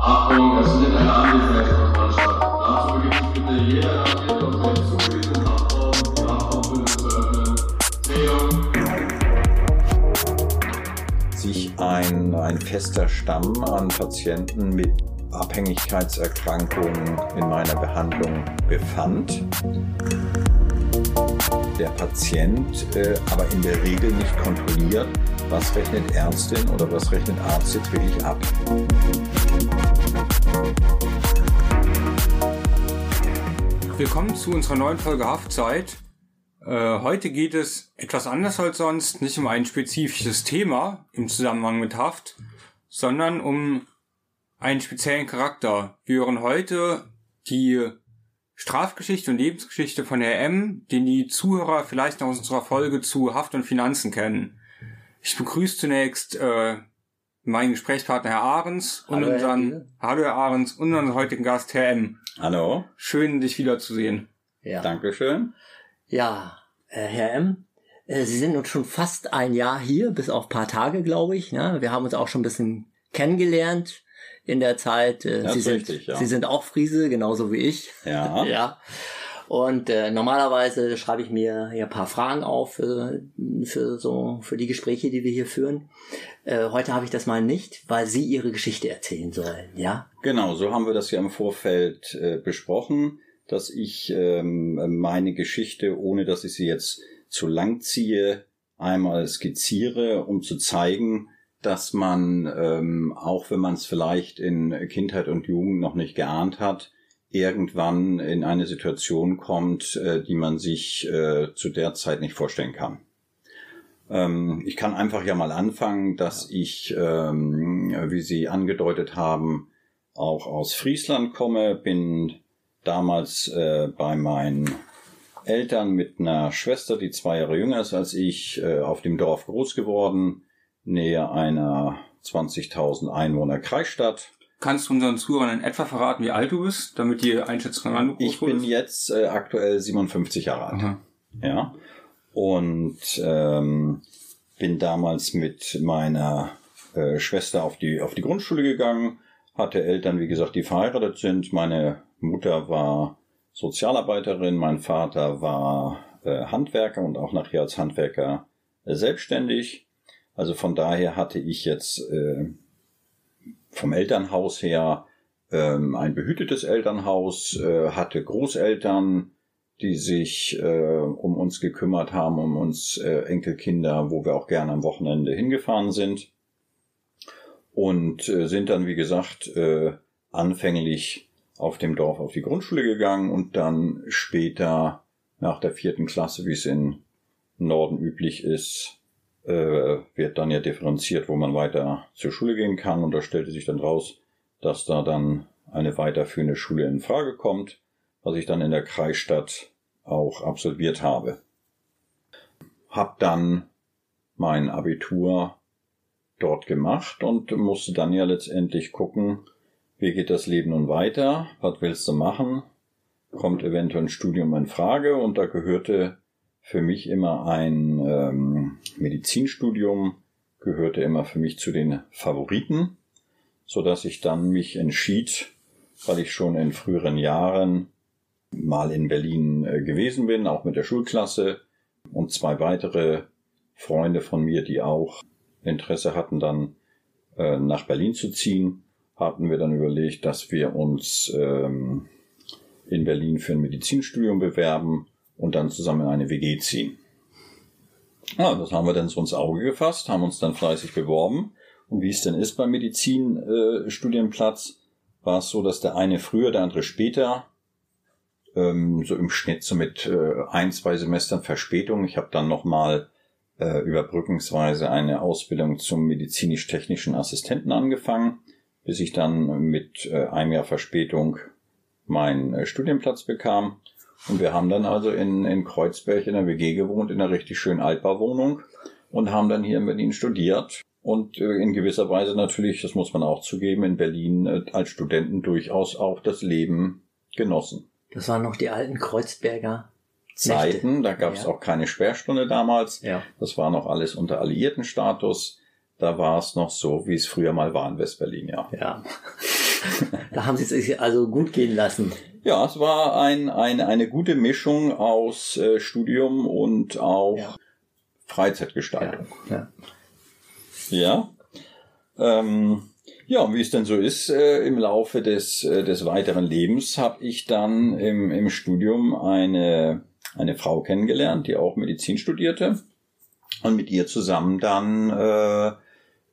Achtung, es findet eine Anwesenheitskontrolle statt. Dazu begibt sich bitte jeder Landwirt aus dem zugewiesenen Kraftraum, die Kraftraumbündel zu öffnen. Zählung. sich ein, ein fester Stamm an Patienten mit Abhängigkeitserkrankungen in meiner Behandlung befand. Der Patient äh, aber in der Regel nicht kontrolliert, was rechnet Ärztin oder was rechnet Arzt jetzt wirklich ab. Willkommen zu unserer neuen Folge Haftzeit. Äh, heute geht es etwas anders als sonst, nicht um ein spezifisches Thema im Zusammenhang mit Haft, sondern um einen speziellen Charakter. Wir hören heute die Strafgeschichte und Lebensgeschichte von Herr M., den die Zuhörer vielleicht aus unserer Folge zu Haft und Finanzen kennen. Ich begrüße zunächst äh, meinen Gesprächspartner Herr Ahrens und Hallo, Herr unseren Thiele. Hallo Herr Ahrens und unseren heutigen Gast Herr M. Hallo, Schön, dich wiederzusehen. Ja, Dankeschön. ja äh, Herr M., äh, Sie sind uns schon fast ein Jahr hier, bis auf ein paar Tage, glaube ich. Ne? Wir haben uns auch schon ein bisschen kennengelernt in der Zeit. Äh, Das Sie, ist sind, richtig, ja. Sie sind auch Friese, genauso wie ich. Ja. ja. Und äh, normalerweise schreibe ich mir hier ein paar Fragen auf für, für so für die Gespräche, die wir hier führen. Äh, heute habe ich das mal nicht, weil Sie Ihre Geschichte erzählen sollen. Ja, Genau, so haben wir das ja im Vorfeld äh, besprochen, dass ich ähm, meine Geschichte, ohne dass ich sie jetzt zu lang ziehe, einmal skizziere, um zu zeigen, dass man, ähm, auch wenn man es vielleicht in Kindheit und Jugend noch nicht geahnt hat, irgendwann in eine Situation kommt, äh, die man sich äh, zu der Zeit nicht vorstellen kann. Ähm, ich kann einfach ja mal anfangen, dass ich, ähm, wie Sie angedeutet haben, auch aus Friesland komme, bin damals äh, bei meinen Eltern mit einer Schwester, die zwei Jahre jünger ist als ich, äh, auf dem Dorf groß geworden, nähe einer 20.000 Einwohner Kreisstadt. Kannst du unseren Zuhörern in etwa verraten, wie alt du bist, damit die einschätzen können, wann du Ich bin wurdest? jetzt äh, aktuell 57 Jahre alt. Aha. Ja. Und ähm, bin damals mit meiner äh, Schwester auf die, auf die Grundschule gegangen, hatte Eltern, wie gesagt, die verheiratet sind. Meine Mutter war Sozialarbeiterin, mein Vater war äh, Handwerker und auch nachher als Handwerker äh, selbstständig. Also von daher hatte ich jetzt äh, vom Elternhaus her ähm, ein behütetes Elternhaus, äh, hatte Großeltern, die sich äh, um uns gekümmert haben, um uns äh, Enkelkinder, wo wir auch gerne am Wochenende hingefahren sind. Und äh, sind dann, wie gesagt, äh, anfänglich auf dem Dorf auf die Grundschule gegangen und dann später nach der vierten Klasse, wie es in Norden üblich ist, äh, wird dann ja differenziert, wo man weiter zur Schule gehen kann. Und da stellte sich dann raus, dass da dann eine weiterführende Schule in Frage kommt, was ich dann in der Kreisstadt auch absolviert habe. Hab dann mein Abitur dort gemacht und musste dann ja letztendlich gucken, wie geht das Leben nun weiter, was willst du machen, kommt eventuell ein Studium in Frage und da gehörte für mich immer ein ähm, Medizinstudium, gehörte immer für mich zu den Favoriten, so dass ich dann mich entschied, weil ich schon in früheren Jahren mal in Berlin äh, gewesen bin, auch mit der Schulklasse. Und zwei weitere Freunde von mir, die auch Interesse hatten, dann äh, nach Berlin zu ziehen, hatten wir dann überlegt, dass wir uns ähm, in Berlin für ein Medizinstudium bewerben und dann zusammen in eine WG ziehen. Ja, das haben wir dann so ins Auge gefasst, haben uns dann fleißig beworben. Und wie es denn ist beim Medizinstudienplatz, äh, war es so, dass der eine früher, der andere später, ähm, so im Schnitt so mit äh, ein, zwei Semestern Verspätung. Ich habe dann nochmal äh, überbrückungsweise eine Ausbildung zum medizinisch-technischen Assistenten angefangen, bis ich dann mit äh, einem Jahr Verspätung meinen äh, Studienplatz bekam. Und wir haben dann also in, in Kreuzberg in der WG gewohnt, in einer richtig schönen Altbauwohnung und haben dann hier in Berlin studiert und äh, in gewisser Weise natürlich, das muss man auch zugeben, in Berlin äh, als Studenten durchaus auch das Leben genossen. das waren noch die alten Kreuzberger Zeiten, da gab es Ja. auch keine Sperrstunde damals. Ja. Das war noch alles unter Alliiertenstatus. da war es noch so, wie es früher mal war in Westberlin, ja. Ja. da haben Sie es sich also gut gehen lassen. Ja, es war ein, ein, eine gute Mischung aus äh, Studium und auch Ja. Freizeitgestaltung. Ja. Ja. Ähm, ja, und wie es denn so ist, äh, im Laufe des, äh, des weiteren Lebens habe ich dann im, im Studium eine, eine Frau kennengelernt, die auch Medizin studierte. Und mit ihr zusammen dann äh,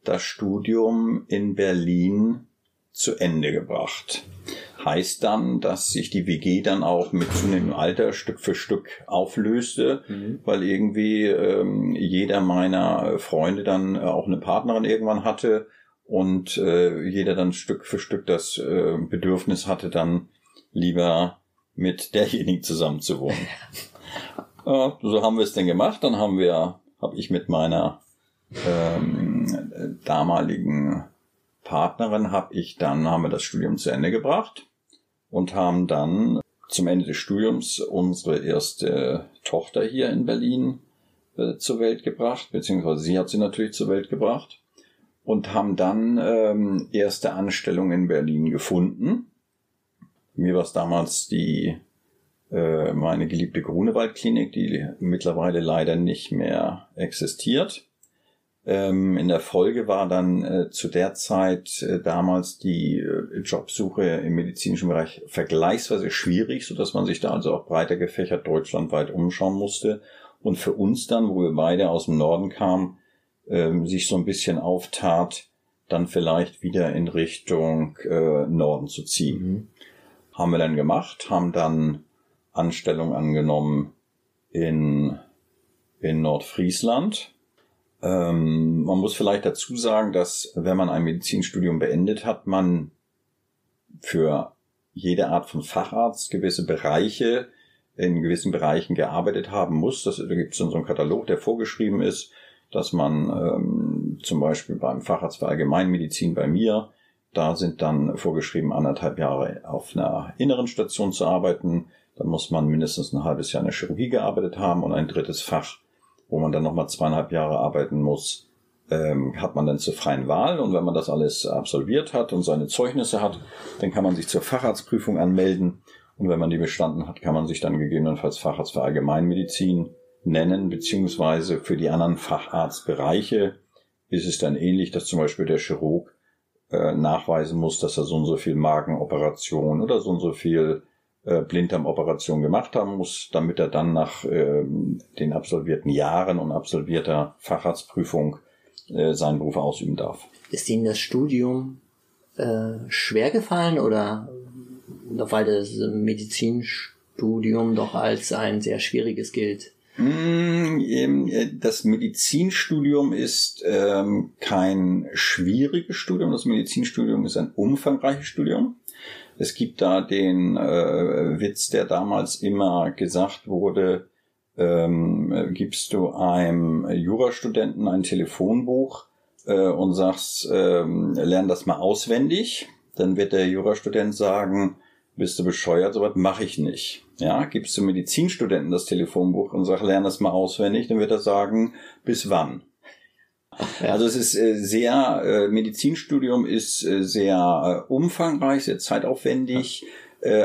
das Studium in Berlin zu Ende gebracht. Heißt dann, dass sich die WG dann auch mit zunehmendem Alter Stück für Stück auflöste, weil irgendwie ähm, jeder meiner Freunde dann äh, auch eine Partnerin irgendwann hatte und äh, jeder dann Stück für Stück das äh, Bedürfnis hatte, dann lieber mit derjenigen zusammen zu wohnen. äh, so haben wir es denn gemacht. Dann haben wir, habe ich mit meiner ähm, damaligen Partnerin habe ich dann, haben wir das Studium zu Ende gebracht und haben dann zum Ende des Studiums unsere erste Tochter hier in Berlin äh, zur Welt gebracht, beziehungsweise sie hat sie natürlich zur Welt gebracht und haben dann ähm, erste Anstellung in Berlin gefunden. Mir war es damals die äh, meine geliebte Grunewald-Klinik, die mittlerweile leider nicht mehr existiert. Ähm, in der Folge war dann äh, zu der Zeit äh, damals die äh, Jobsuche im medizinischen Bereich vergleichsweise schwierig, so dass man sich da also auch breiter gefächert deutschlandweit umschauen musste. Und für uns dann, wo wir beide aus dem Norden kamen, ähm, sich so ein bisschen auftat, dann vielleicht wieder in Richtung äh, Norden zu ziehen. Haben wir dann gemacht, haben dann Anstellung angenommen in, in Nordfriesland. Ähm, man muss vielleicht dazu sagen, dass wenn man ein Medizinstudium beendet hat, man für jede Art von Facharzt gewisse Bereiche in gewissen Bereichen gearbeitet haben muss. Das, da gibt es dann so einen Katalog, der vorgeschrieben ist, dass man ähm, zum Beispiel beim Facharzt für Allgemeinmedizin bei mir, da sind dann vorgeschrieben, anderthalb Jahre auf einer inneren Station zu arbeiten. Da muss man mindestens ein halbes Jahr in der Chirurgie gearbeitet haben und ein drittes Fach, wo man dann nochmal zweieinhalb Jahre arbeiten muss, ähm, hat man dann zur freien Wahl. Und wenn man das alles absolviert hat und seine Zeugnisse hat, dann kann man sich zur Facharztprüfung anmelden. Und wenn man die bestanden hat, kann man sich dann gegebenenfalls Facharzt für Allgemeinmedizin nennen, beziehungsweise für die anderen Facharztbereiche ist es dann ähnlich, dass zum Beispiel der Chirurg äh, nachweisen muss, dass er so und so viel Magenoperation oder so und so viel äh, Blinddarmoperation gemacht haben muss, damit er dann nach ähm, den absolvierten Jahren und absolvierter Facharztprüfung äh, seinen Beruf ausüben darf. Ist Ihnen das Studium äh, schwer gefallen oder weil das Medizinstudium doch als ein sehr schwieriges gilt? Mm, ähm, äh, Das Medizinstudium ist ähm, kein schwieriges Studium. Das Medizinstudium ist ein umfangreiches Studium. Es gibt da den äh, Witz, der damals immer gesagt wurde, ähm, äh, gibst du einem Jurastudenten ein Telefonbuch äh, und sagst, ähm, lern das mal auswendig, dann wird der Jurastudent sagen, bist du bescheuert, sowas mache ich nicht. Ja, gibst du Medizinstudenten das Telefonbuch und sag, lern das mal auswendig, dann wird er sagen, bis wann? Also es ist äh, sehr, äh, Medizinstudium ist äh, sehr umfangreich, sehr zeitaufwendig,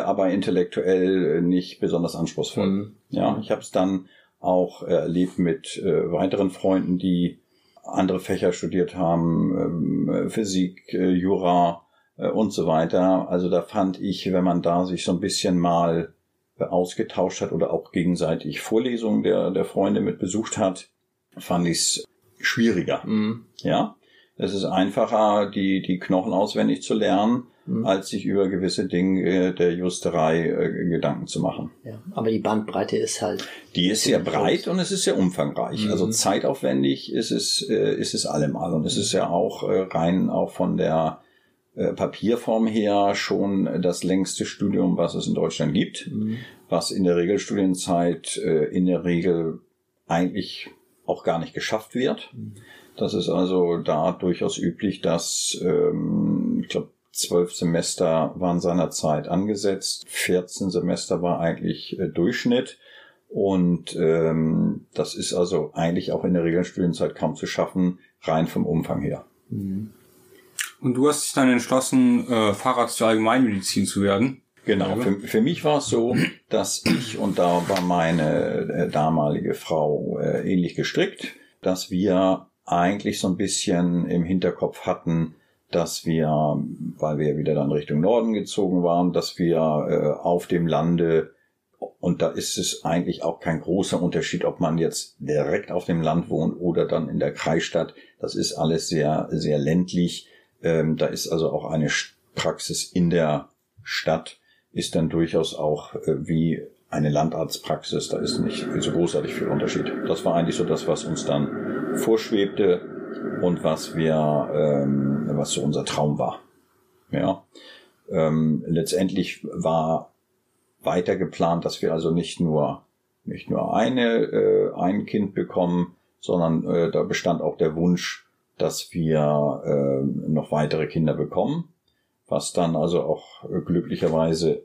aber intellektuell nicht besonders anspruchsvoll. Mhm. Ja, ich habe es dann auch erlebt mit weiteren Freunden, die andere Fächer studiert haben, ähm, äh, Physik, Jura und so weiter. Also da fand ich, wenn man da sich so ein bisschen mal ausgetauscht hat oder auch gegenseitig Vorlesungen der, der Freunde mit besucht hat, fand ich es schwieriger. Mhm. Ja, es ist einfacher, die, die Knochen auswendig zu lernen, Mhm. als sich über gewisse Dinge der Justerei äh, Gedanken zu machen. Ja, aber die Bandbreite ist halt. Die ist sehr breit und es ist sehr umfangreich. Mhm. Also zeitaufwendig ist es, äh, ist es allemal. Und es ist ja auch äh, rein auch von der äh, Papierform her schon das längste Studium, was es in Deutschland gibt, Mhm. was in der Regelstudienzeit äh, in der Regel eigentlich auch gar nicht geschafft wird. Das ist also da durchaus üblich, dass ähm, ich glaube zwölf Semester waren seinerzeit angesetzt, 14 Semester war eigentlich äh, Durchschnitt Und ähm, das ist also eigentlich auch in der Regelstudienzeit kaum zu schaffen, rein vom Umfang her. Und du hast dich dann entschlossen, äh, Facharzt für Allgemeinmedizin zu werden. Genau, für, für mich war es so, dass ich, und da war meine äh, damalige Frau äh, ähnlich gestrickt, dass wir eigentlich so ein bisschen im Hinterkopf hatten, dass wir, weil wir wieder dann Richtung Norden gezogen waren, dass wir äh, auf dem Lande, und da ist es eigentlich auch kein großer Unterschied, ob man jetzt direkt auf dem Land wohnt oder dann in der Kreisstadt, das ist alles sehr, sehr ländlich. Ähm, da ist also auch eine Praxis in der Stadt ist dann durchaus auch äh, wie eine Landarztpraxis. Da ist nicht so großartig viel Unterschied. Das war eigentlich so das, was uns dann vorschwebte und was wir, ähm, was so unser Traum war. Ja. Ähm, letztendlich war weiter geplant, dass wir also nicht nur nicht nur eine äh, ein Kind bekommen, sondern äh, da bestand auch der Wunsch, dass wir äh, noch weitere Kinder bekommen was dann also auch äh, glücklicherweise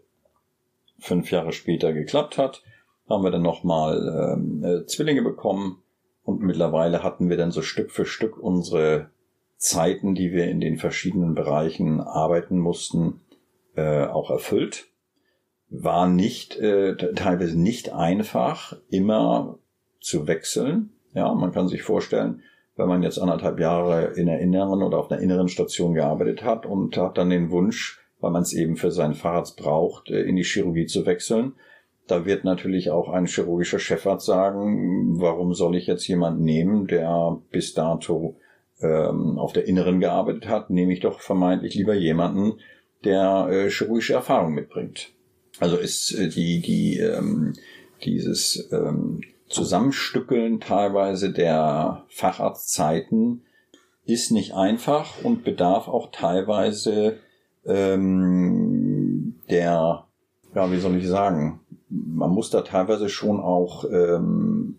fünf Jahre später geklappt hat. Haben wir dann nochmal ähm, äh, Zwillinge bekommen und mittlerweile hatten wir dann so Stück für Stück unsere Zeiten, die wir in den verschiedenen Bereichen arbeiten mussten, äh, auch erfüllt. War nicht, äh, teilweise nicht einfach, immer zu wechseln. Ja, man kann sich vorstellen, wenn man jetzt anderthalb Jahre in der inneren oder auf einer inneren Station gearbeitet hat und hat dann den Wunsch, weil man es eben für seinen Facharzt braucht, äh, in die Chirurgie zu wechseln. Da wird natürlich auch ein chirurgischer Chefarzt sagen, warum soll ich jetzt jemanden nehmen, der bis dato ähm, auf der Inneren gearbeitet hat, nehme ich doch vermeintlich lieber jemanden, der äh, chirurgische Erfahrung mitbringt. Also ist äh, die, die, ähm, dieses ähm, Zusammenstückeln teilweise der Facharztzeiten ist nicht einfach und bedarf auch teilweise ähm, der, ja, wie soll ich sagen, man muss da teilweise schon auch ähm,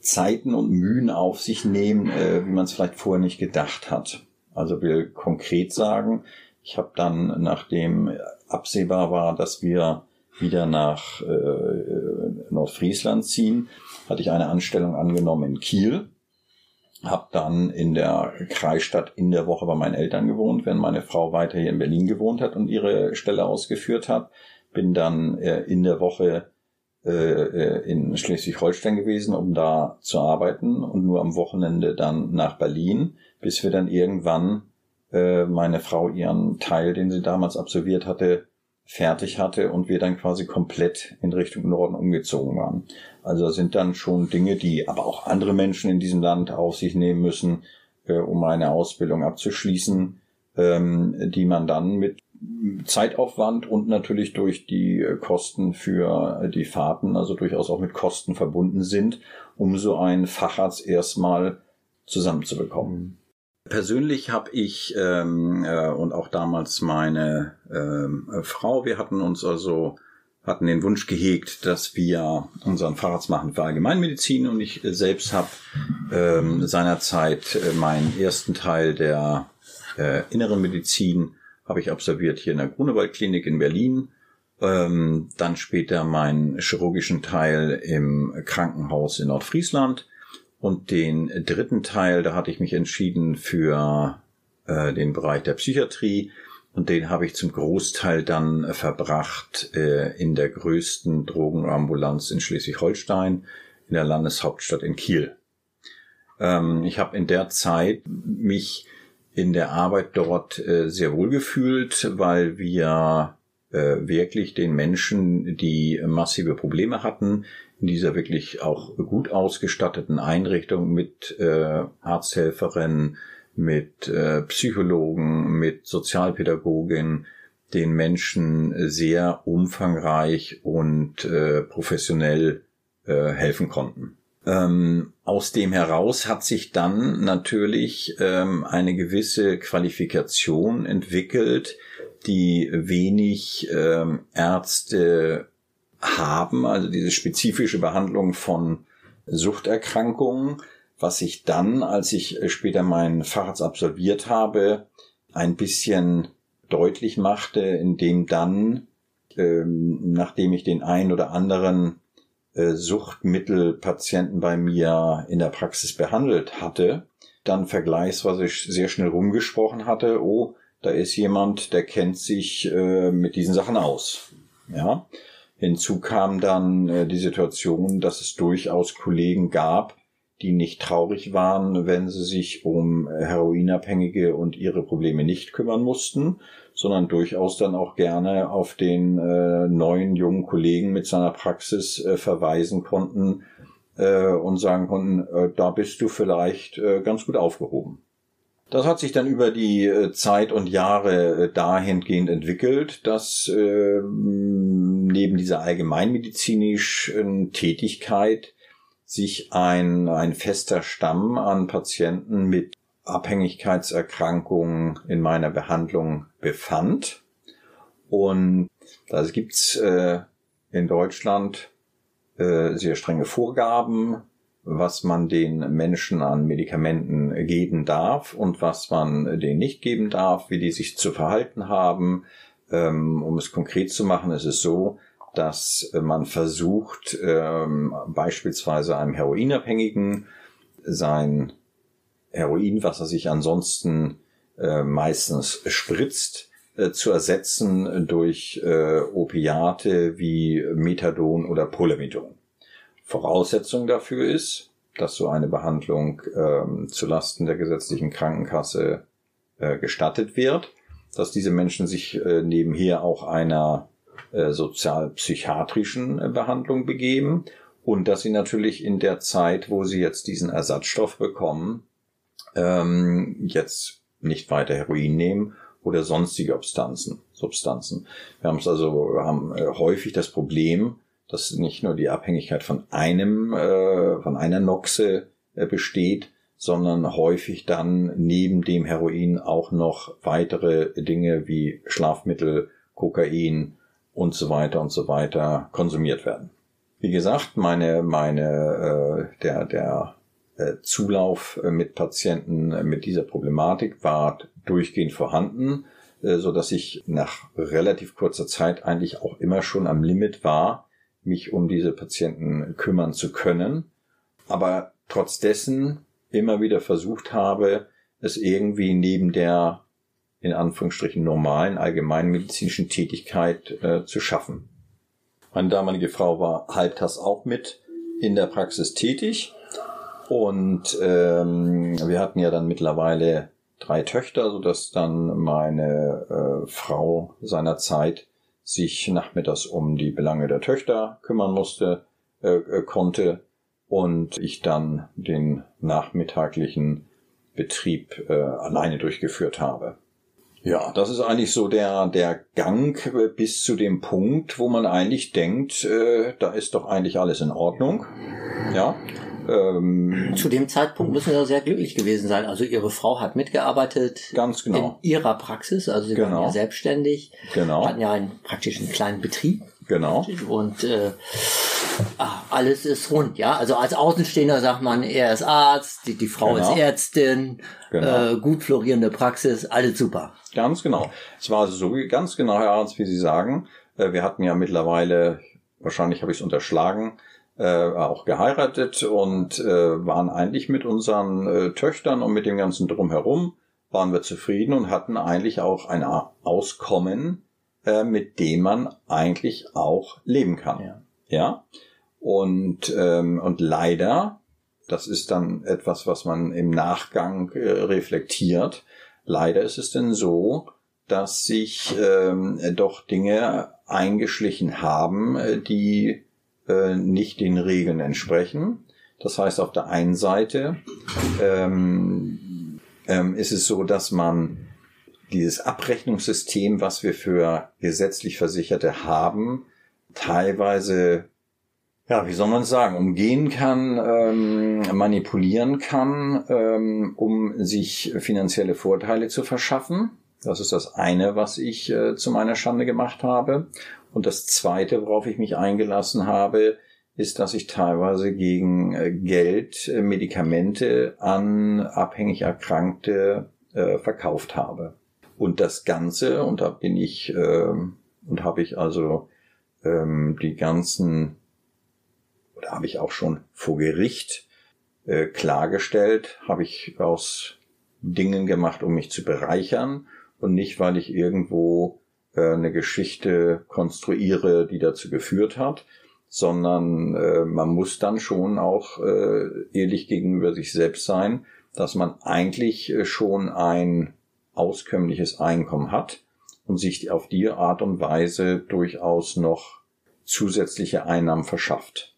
Zeiten und Mühen auf sich nehmen, äh, wie man es vielleicht vorher nicht gedacht hat. Also will konkret sagen, ich habe dann, nachdem absehbar war, dass wir wieder nach äh, Nordfriesland ziehen, hatte ich eine Anstellung angenommen in Kiel, habe dann in der Kreisstadt in der Woche bei meinen Eltern gewohnt, wenn meine Frau weiter hier in Berlin gewohnt hat und ihre Stelle ausgeführt hat. Bin dann äh, in der Woche äh, äh in Schleswig-Holstein gewesen, um da zu arbeiten und nur am Wochenende dann nach Berlin, bis wir dann irgendwann äh, meine Frau ihren Teil, den sie damals absolviert hatte, fertig hatte und wir dann quasi komplett in Richtung Norden umgezogen waren. Also sind dann schon Dinge, die aber auch andere Menschen in diesem Land auf sich nehmen müssen, äh, um eine Ausbildung abzuschließen, ähm, die man dann mit Zeitaufwand und natürlich durch die Kosten für die Fahrten, also durchaus auch mit Kosten verbunden sind, um so einen Facharzt erstmal zusammenzubekommen. Persönlich habe ich ähm, äh, und auch damals meine ähm, Frau, wir hatten uns also hatten den Wunsch gehegt, dass wir unseren Facharzt machen für Allgemeinmedizin und ich selbst habe ähm, seinerzeit äh, meinen ersten Teil der äh, inneren Medizin habe ich absolviert hier in der Grunewald-Klinik in Berlin. Ähm, dann später meinen chirurgischen Teil im Krankenhaus in Nordfriesland und den dritten Teil, da hatte ich mich entschieden für äh, den Bereich der Psychiatrie. Und den habe ich zum Großteil dann verbracht äh, in der größten Drogenambulanz in Schleswig-Holstein, in der Landeshauptstadt in Kiel. Ähm, ich habe in der Zeit mich in der Arbeit dort äh, sehr wohl gefühlt, weil wir äh, wirklich den Menschen, die massive Probleme hatten, in dieser wirklich auch gut ausgestatteten Einrichtung mit äh, Arzthelferinnen, mit äh, Psychologen, mit Sozialpädagogin, den Menschen sehr umfangreich und äh, professionell äh, helfen konnten. Ähm, aus dem heraus hat sich dann natürlich ähm, eine gewisse Qualifikation entwickelt, die wenig ähm, Ärzte haben, also diese spezifische Behandlung von Suchterkrankungen, was ich dann, als ich später meinen Facharzt absolviert habe, ein bisschen deutlich machte, indem dann, ähm, nachdem ich den einen oder anderen äh, Suchtmittelpatienten bei mir in der Praxis behandelt hatte, dann vergleichsweise sehr schnell rumgesprochen hatte, oh, da ist jemand, der kennt sich äh, mit diesen Sachen aus. Ja. Hinzu kam dann äh, die Situation, dass es durchaus Kollegen gab, die nicht traurig waren, wenn sie sich um Heroinabhängige und ihre Probleme nicht kümmern mussten, sondern durchaus dann auch gerne auf den äh, neuen jungen Kollegen mit seiner Praxis äh, verweisen konnten äh, und sagen konnten, äh, da bist du vielleicht äh, ganz gut aufgehoben. Das hat sich dann über die äh, Zeit und Jahre dahingehend entwickelt, dass neben dieser allgemeinmedizinischen Tätigkeit sich ein, ein fester Stamm an Patienten mit Abhängigkeitserkrankungen in meiner Behandlung befand. Und da gibt's äh, in Deutschland äh, sehr strenge Vorgaben, was man den Menschen an Medikamenten geben darf und was man denen nicht geben darf, wie die sich zu verhalten haben. Ähm, um es konkret zu machen, ist es so, dass man versucht, ähm, beispielsweise einem Heroinabhängigen sein Heroin, was er sich ansonsten äh, meistens spritzt, äh, zu ersetzen durch äh, Opiate wie Methadon oder Polamidon. Voraussetzung dafür ist, dass so eine Behandlung ähm, zu Lasten der gesetzlichen Krankenkasse äh, gestattet wird, dass diese Menschen sich äh, nebenher auch einer äh, sozialpsychiatrischen äh, Behandlung begeben und dass sie natürlich in der Zeit, wo sie jetzt diesen Ersatzstoff bekommen, ähm, jetzt nicht weiter Heroin nehmen oder sonstige Substanzen. Substanzen. Wir haben es also haben äh, häufig das Problem, dass nicht nur die Abhängigkeit von einem äh, von einer Noxe äh, besteht, sondern häufig dann neben dem Heroin auch noch weitere Dinge wie Schlafmittel, Kokain und so weiter und so weiter konsumiert werden. Wie gesagt, meine meine äh, der der äh, Zulauf äh, mit Patienten äh, mit dieser Problematik war durchgehend vorhanden, so dass ich nach relativ kurzer Zeit eigentlich auch immer schon am Limit war, mich um diese Patienten kümmern zu können, aber trotz dessen immer wieder versucht habe, es irgendwie neben der in Anführungsstrichen normalen allgemeinmedizinischen Tätigkeit äh, zu schaffen. Meine damalige Frau war halbtags auch mit in der Praxis tätig und ähm, wir hatten ja dann mittlerweile drei Töchter, so dass dann meine äh, Frau seinerzeit sich nachmittags um die Belange der Töchter kümmern musste, äh, äh, konnte und ich dann den nachmittaglichen Betrieb äh, alleine durchgeführt habe. Ja, das ist eigentlich so der, der Gang bis zu dem Punkt, wo man eigentlich denkt, äh, da ist doch eigentlich alles in Ordnung. Ja, ähm, Zu dem Zeitpunkt müssen Sie sehr glücklich gewesen sein. Also Ihre Frau hat mitgearbeitet. Ganz genau. In Ihrer Praxis, also Sie genau. waren ja selbstständig. Genau. Hatten ja einen praktischen kleinen Betrieb. Genau. Und äh, ach, alles ist rund, ja. Also als Außenstehender sagt man, er ist Arzt, die, die Frau genau. ist Ärztin, genau. äh, gut florierende Praxis, alles super. Ganz genau. Es war so ganz genau, Herr Arzt, wie Sie sagen. Äh, wir hatten ja mittlerweile, wahrscheinlich habe ich es unterschlagen, äh, auch geheiratet und äh, waren eigentlich mit unseren äh, Töchtern und mit dem ganzen drumherum waren wir zufrieden und hatten eigentlich auch ein Auskommen, äh, mit dem man eigentlich auch leben kann. Ja. ja? Und, ähm, und leider, das ist dann etwas, was man im Nachgang äh, reflektiert, leider ist es denn so, dass sich ähm, doch Dinge eingeschlichen haben, äh, die äh, nicht den Regeln entsprechen. Das heißt, auf der einen Seite ähm, ähm, ist es so, dass man dieses Abrechnungssystem, was wir für gesetzlich Versicherte haben, teilweise, ja, wie soll man sagen, umgehen kann, ähm, manipulieren kann, ähm, um sich finanzielle Vorteile zu verschaffen. Das ist das eine, was ich äh, zu meiner Schande gemacht habe. Und das Zweite, worauf ich mich eingelassen habe, ist, dass ich teilweise gegen äh, Geld äh, Medikamente an abhängig Erkrankte äh, verkauft habe. Und das Ganze, und da bin ich, äh, und habe ich also ähm, die ganzen da habe ich auch schon vor Gericht äh, klargestellt, habe ich aus Dingen gemacht, um mich zu bereichern und nicht, weil ich irgendwo äh, eine Geschichte konstruiere, die dazu geführt hat, sondern äh, man muss dann schon auch äh, ehrlich gegenüber sich selbst sein, dass man eigentlich äh, schon ein auskömmliches Einkommen hat und sich auf die Art und Weise durchaus noch zusätzliche Einnahmen verschafft.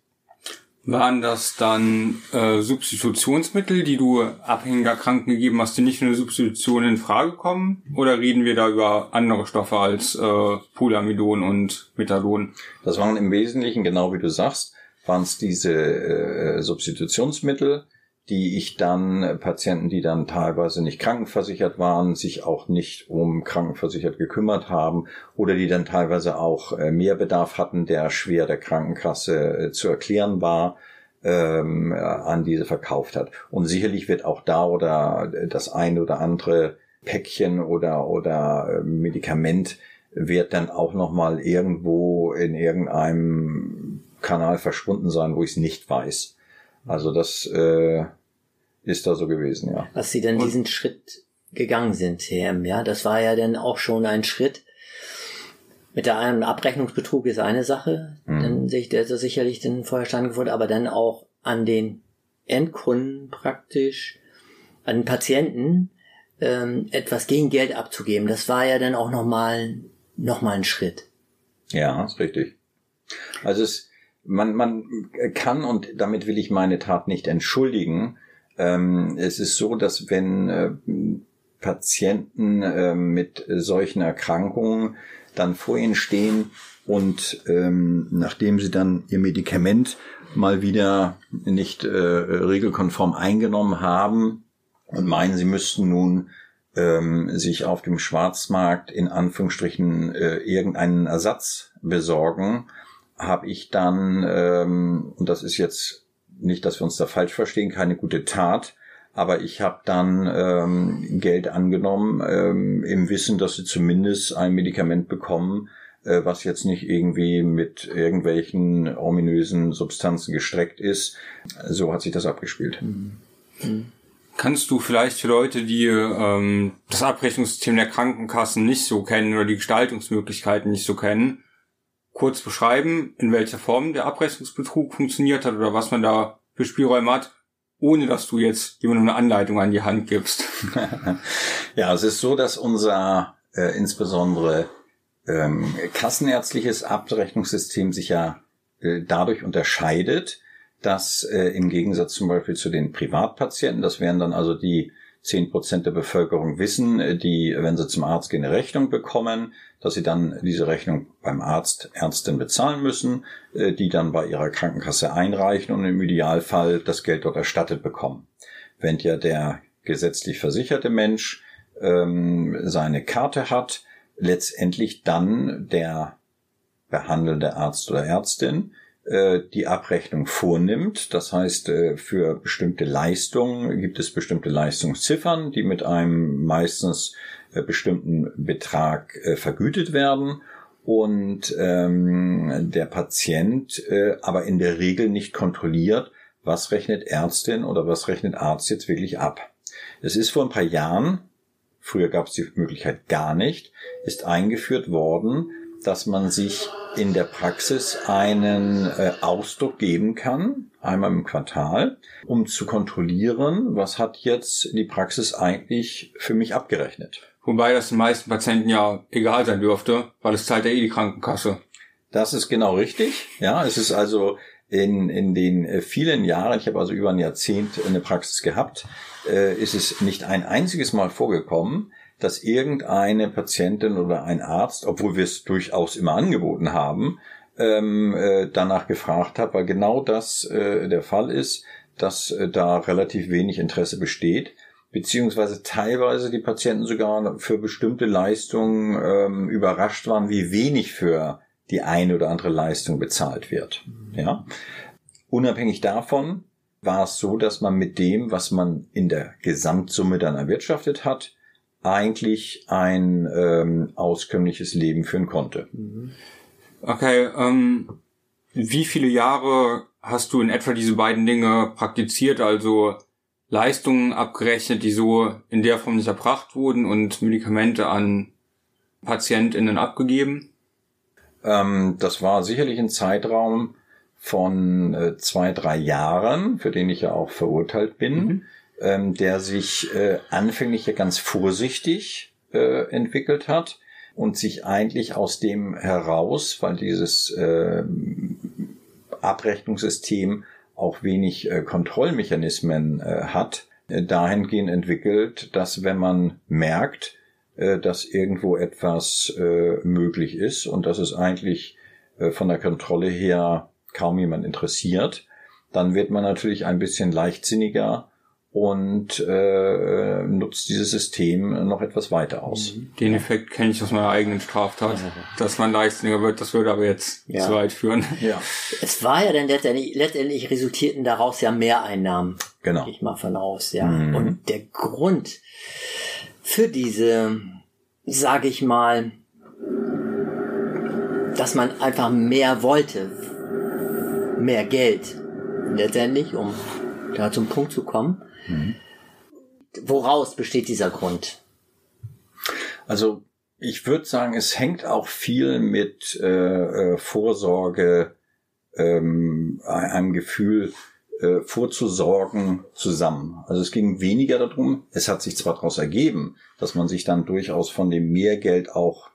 Waren das dann äh, Substitutionsmittel, die du abhängiger Kranken gegeben hast, die nicht für eine Substitution in Frage kommen? Oder reden wir da über andere Stoffe als äh, Polamidon und Methadon? Das waren im Wesentlichen, genau wie du sagst, waren es diese äh, Substitutionsmittel, die ich dann äh, Patienten, die dann teilweise nicht krankenversichert waren, sich auch nicht um krankenversichert gekümmert haben oder die dann teilweise auch äh, Mehrbedarf hatten, der schwer der Krankenkasse äh, zu erklären war, ähm, an diese verkauft hat. Und sicherlich wird auch da oder das eine oder andere Päckchen oder oder Medikament wird dann auch noch mal irgendwo in irgendeinem Kanal verschwunden sein, wo ich es nicht weiß. Also das äh, ist da so gewesen, ja. Was Sie denn diesen Schritt gegangen sind, Herr ja, das war ja dann auch schon ein Schritt. Mit der einen Abrechnungsbetrug ist eine Sache, mhm. dann sehe ich, der ist sicherlich dann vorher stattgefunden, aber dann auch an den Endkunden praktisch, an den Patienten ähm, etwas gegen Geld abzugeben. Das war ja dann auch nochmal noch mal ein Schritt. Ja, ist richtig. Also es, man, man kann, und damit will ich meine Tat nicht entschuldigen, ähm, es ist so, dass wenn äh, Patienten äh, mit solchen Erkrankungen dann vor ihnen stehen und ähm, nachdem sie dann ihr Medikament mal wieder nicht äh, regelkonform eingenommen haben und meinen, sie müssten nun ähm, sich auf dem Schwarzmarkt in Anführungsstrichen äh, irgendeinen Ersatz besorgen, habe ich dann, ähm, und das ist jetzt nicht, dass wir uns da falsch verstehen, keine gute Tat, aber ich habe dann ähm, Geld angenommen ähm, im Wissen, dass sie zumindest ein Medikament bekommen, äh, was jetzt nicht irgendwie mit irgendwelchen ominösen Substanzen gestreckt ist. So hat sich das abgespielt. Mhm. Kannst du vielleicht für Leute, die ähm, das Abrechnungssystem der Krankenkassen nicht so kennen oder die Gestaltungsmöglichkeiten nicht so kennen, kurz beschreiben, in welcher Form der Abrechnungsbetrug funktioniert hat oder was man da für Spielräume hat, ohne dass du jetzt jemandem eine Anleitung an die Hand gibst. ja, es ist so, dass unser äh, insbesondere ähm, kassenärztliches Abrechnungssystem sich ja äh, dadurch unterscheidet, dass äh, im Gegensatz zum Beispiel zu den Privatpatienten, das wären dann also die zehn Prozent der Bevölkerung wissen, äh, die, wenn sie zum Arzt gehen, eine Rechnung bekommen, dass sie dann diese Rechnung beim Arzt, Ärztin bezahlen müssen, äh, die dann bei ihrer Krankenkasse einreichen und im Idealfall das Geld dort erstattet bekommen. Wenn ja der gesetzlich versicherte Mensch ähm, seine Karte hat, letztendlich dann der behandelnde Arzt oder Ärztin die Abrechnung vornimmt. Das heißt, äh, für bestimmte Leistungen gibt es bestimmte Leistungsziffern, die mit einem meistens äh, bestimmten Betrag vergütet werden und ähm, der Patient äh, aber in der Regel nicht kontrolliert, was rechnet Ärztin oder was rechnet Arzt jetzt wirklich ab. Es ist vor ein paar Jahren, früher gab es die Möglichkeit gar nicht, ist eingeführt worden, dass man sich in der Praxis einen äh, Ausdruck geben kann, einmal im Quartal, um zu kontrollieren, was hat jetzt die Praxis eigentlich für mich abgerechnet. Wobei das den meisten Patienten ja egal sein dürfte, weil es zahlt ja eh die Krankenkasse. Das ist genau richtig. Ja, es ist also in, in den äh, vielen Jahren, ich habe also über ein Jahrzehnt eine Praxis gehabt, äh, ist es nicht ein einziges Mal vorgekommen, dass irgendeine Patientin oder ein Arzt, obwohl wir es durchaus immer angeboten haben, ähm, äh, danach gefragt hat, weil genau das äh, der Fall ist, dass äh, da relativ wenig Interesse besteht, beziehungsweise teilweise die Patienten sogar für bestimmte Leistungen ähm, überrascht waren, wie wenig für die eine oder andere Leistung bezahlt wird. Ja, unabhängig davon war es so, dass man mit dem, was man in der Gesamtsumme dann erwirtschaftet hat, eigentlich ein ähm, auskömmliches Leben führen konnte. Okay, ähm, wie viele Jahre hast du in etwa diese beiden Dinge praktiziert, also Leistungen abgerechnet, die so in der Form nicht erbracht wurden und Medikamente an PatientInnen abgegeben? Ähm, das war sicherlich ein Zeitraum von äh, zwei, drei Jahren, für den ich ja auch verurteilt bin, mhm. Ähm, der sich äh, anfänglich ja ganz vorsichtig äh, entwickelt hat und sich eigentlich aus dem heraus, weil dieses äh, Abrechnungssystem auch wenig äh, Kontrollmechanismen äh, hat, äh, dahingehend entwickelt, dass wenn man merkt, äh, dass irgendwo etwas äh, möglich ist und dass es eigentlich äh, von der Kontrolle her kaum jemand interessiert, dann wird man natürlich ein bisschen leichtsinniger und äh, nutzt dieses System noch etwas weiter aus. Mhm. Den Effekt kenne ich aus meiner eigenen Straftat, dass man leichtsinniger wird. Das würde aber jetzt ja. zu weit führen. Ja. Es war ja dann letztendlich, letztendlich resultierten daraus ja Mehreinnahmen. Genau. Gehe ich mal von aus, ja. Mhm. Und der Grund für diese, sage ich mal, dass man einfach mehr wollte, mehr Geld letztendlich, um da zum Punkt zu kommen. Mhm. Woraus besteht dieser Grund? Also ich würde sagen, es hängt auch viel mit äh, äh Vorsorge, ähm, einem Gefühl äh, vorzusorgen zusammen. Also es ging weniger darum, es hat sich zwar daraus ergeben, dass man sich dann durchaus von dem Mehrgeld auch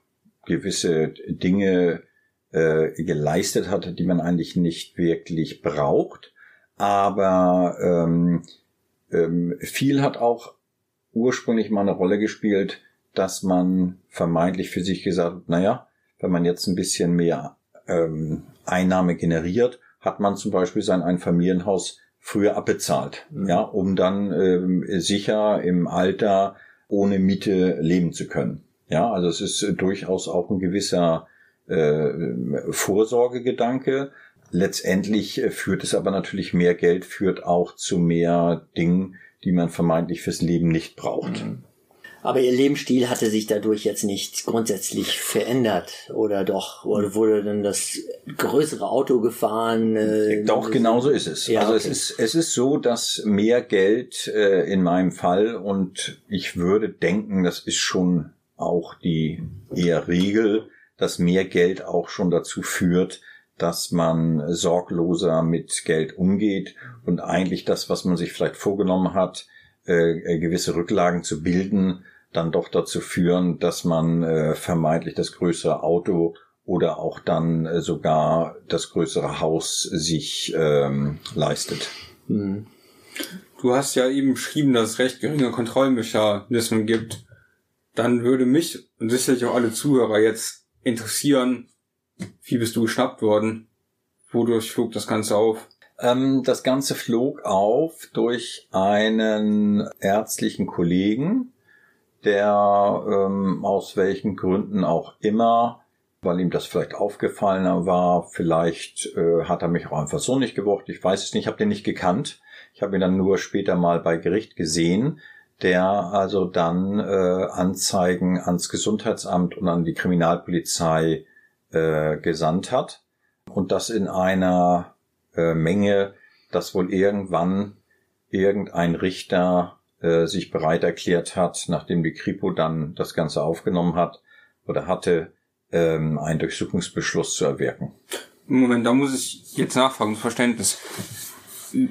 gewisse Dinge äh, geleistet hat, die man eigentlich nicht wirklich braucht. Aber ähm, ähm, viel hat auch ursprünglich mal eine Rolle gespielt, dass man vermeintlich für sich gesagt hat, naja, wenn man jetzt ein bisschen mehr ähm, Einnahme generiert, hat man zum Beispiel sein Einfamilienhaus früher abbezahlt, mhm. ja, um dann ähm, sicher im Alter ohne Miete leben zu können. Ja, also es ist durchaus auch ein gewisser äh, Vorsorgegedanke. Letztendlich äh, führt es aber natürlich mehr Geld, führt auch zu mehr Dingen, die man vermeintlich fürs Leben nicht braucht. Mhm. Aber ihr Lebensstil hatte sich dadurch jetzt nicht grundsätzlich verändert oder doch? Oder wurde dann das größere Auto gefahren? Äh, doch, genau so ist es. Ja, also okay. es ist, es ist so, dass mehr Geld äh, in meinem Fall und ich würde denken, das ist schon auch die eher Regel, dass mehr Geld auch schon dazu führt, dass man sorgloser mit Geld umgeht und eigentlich das, was man sich vielleicht vorgenommen hat, äh, gewisse Rücklagen zu bilden, dann doch dazu führen, dass man äh, vermeintlich das größere Auto oder auch dann äh, sogar das größere Haus sich ähm, leistet. Hm. Du hast ja eben beschrieben, dass es recht geringe Kontrollmechanismen gibt. Dann würde mich und sicherlich auch alle Zuhörer jetzt interessieren, wie bist du geschnappt worden? Wodurch flog das Ganze auf? Ähm, das Ganze flog auf durch einen ärztlichen Kollegen, der ähm, aus welchen Gründen auch immer, weil ihm das vielleicht aufgefallen war, vielleicht äh, hat er mich auch einfach so nicht gewocht, ich weiß es nicht, ich habe den nicht gekannt. Ich habe ihn dann nur später mal bei Gericht gesehen, der also dann äh, Anzeigen ans Gesundheitsamt und an die Kriminalpolizei äh, gesandt hat und das in einer äh, Menge, dass wohl irgendwann irgendein Richter äh, sich bereit erklärt hat, nachdem die Kripo dann das Ganze aufgenommen hat oder hatte, ähm, einen Durchsuchungsbeschluss zu erwirken. Moment, da muss ich jetzt nachfragen, Verständnis.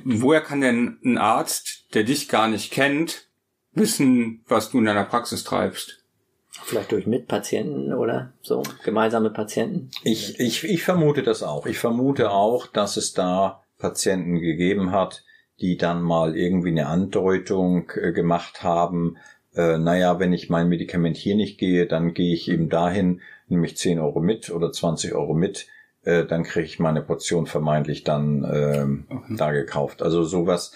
Woher kann denn ein Arzt, der dich gar nicht kennt, wissen, was du in deiner Praxis treibst? Vielleicht durch Mitpatienten oder so, gemeinsame Patienten? Ich, ich, ich vermute das auch. Ich vermute auch, dass es da Patienten gegeben hat, die dann mal irgendwie eine Andeutung äh, gemacht haben, äh, naja, wenn ich mein Medikament hier nicht gehe, dann gehe ich eben dahin, nehme ich 10 Euro mit oder 20 Euro mit, äh, dann kriege ich meine Portion vermeintlich dann äh, okay. da gekauft. Also sowas,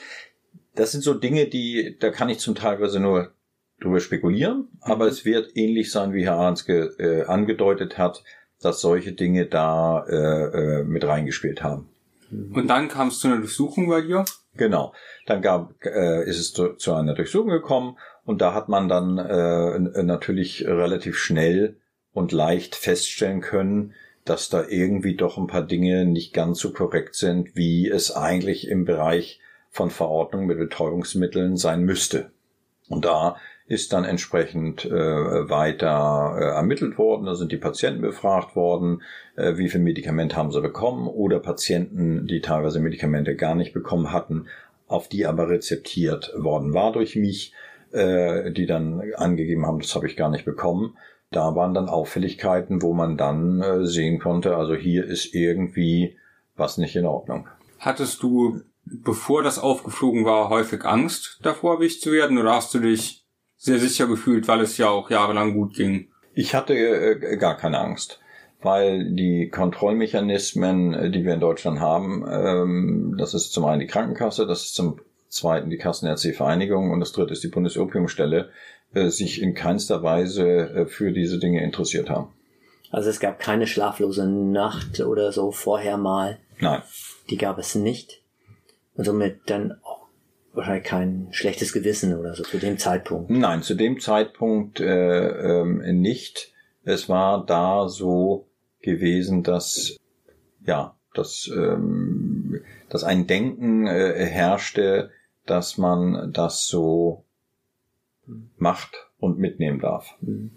das sind so Dinge, die, da kann ich zum Teilweise nur drüber spekulieren, mhm. aber es wird ähnlich sein, wie Herr Arnske äh, angedeutet hat, dass solche Dinge da äh, äh, mit reingespielt haben. Und dann kam es zu einer Durchsuchung bei dir? Genau. Dann gab, äh, ist es zu, zu einer Durchsuchung gekommen und da hat man dann äh, natürlich relativ schnell und leicht feststellen können, dass da irgendwie doch ein paar Dinge nicht ganz so korrekt sind, wie es eigentlich im Bereich von Verordnung mit Betäubungsmitteln sein müsste. Und da ist dann entsprechend äh, weiter äh, ermittelt worden. Da sind die Patienten befragt worden, äh, wie viel Medikament haben sie bekommen oder Patienten, die teilweise Medikamente gar nicht bekommen hatten, auf die aber rezeptiert worden war durch mich, äh, die dann angegeben haben, das habe ich gar nicht bekommen. Da waren dann Auffälligkeiten, wo man dann äh, sehen konnte, also hier ist irgendwie was nicht in Ordnung. Hattest du, bevor das aufgeflogen war, häufig Angst davor, erwischt zu werden oder hast du dich sehr sicher gefühlt, weil es ja auch jahrelang gut ging. Ich hatte äh, gar keine Angst, weil die Kontrollmechanismen, äh, die wir in Deutschland haben, ähm, das ist zum einen die Krankenkasse, das ist zum zweiten die Kassenärztliche Vereinigung und das dritte ist die Bundesopiumstelle, äh, sich in keinster Weise äh, für diese Dinge interessiert haben. Also es gab keine schlaflose Nacht oder so vorher mal. Nein. Die gab es nicht. Und somit dann wahrscheinlich kein schlechtes Gewissen oder so zu dem Zeitpunkt. Nein, zu dem Zeitpunkt äh, ähm, nicht. Es war da so gewesen, dass ja, dass, ähm, dass ein Denken äh, herrschte, dass man das so macht und mitnehmen darf. Mhm.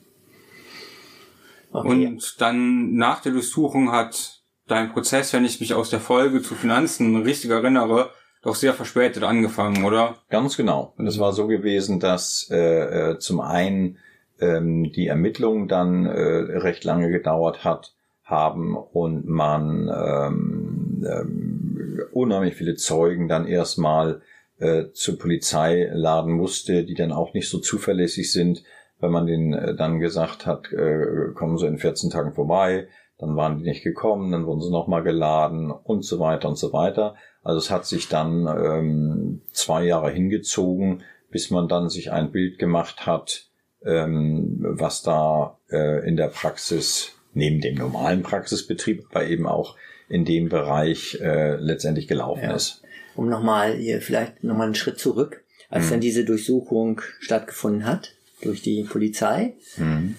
Okay. Und dann nach der Durchsuchung hat dein Prozess, wenn ich mich aus der Folge zu Finanzen richtig erinnere, doch sehr verspätet angefangen, oder? Ganz genau. Und es war so gewesen, dass äh, äh, zum einen ähm, die Ermittlung dann äh, recht lange gedauert hat, haben und man ähm, ähm, unheimlich viele Zeugen dann erstmal äh, zur Polizei laden musste, die dann auch nicht so zuverlässig sind, wenn man denen äh, dann gesagt hat, äh, kommen sie in 14 Tagen vorbei, dann waren die nicht gekommen, dann wurden sie nochmal geladen und so weiter und so weiter. Also es hat sich dann ähm, zwei Jahre hingezogen, bis man dann sich ein Bild gemacht hat, ähm, was da äh, in der Praxis neben dem normalen Praxisbetrieb, aber eben auch in dem Bereich äh, letztendlich gelaufen ja. ist. Um nochmal hier vielleicht nochmal einen Schritt zurück, als mhm. dann diese Durchsuchung stattgefunden hat durch die Polizei, mhm.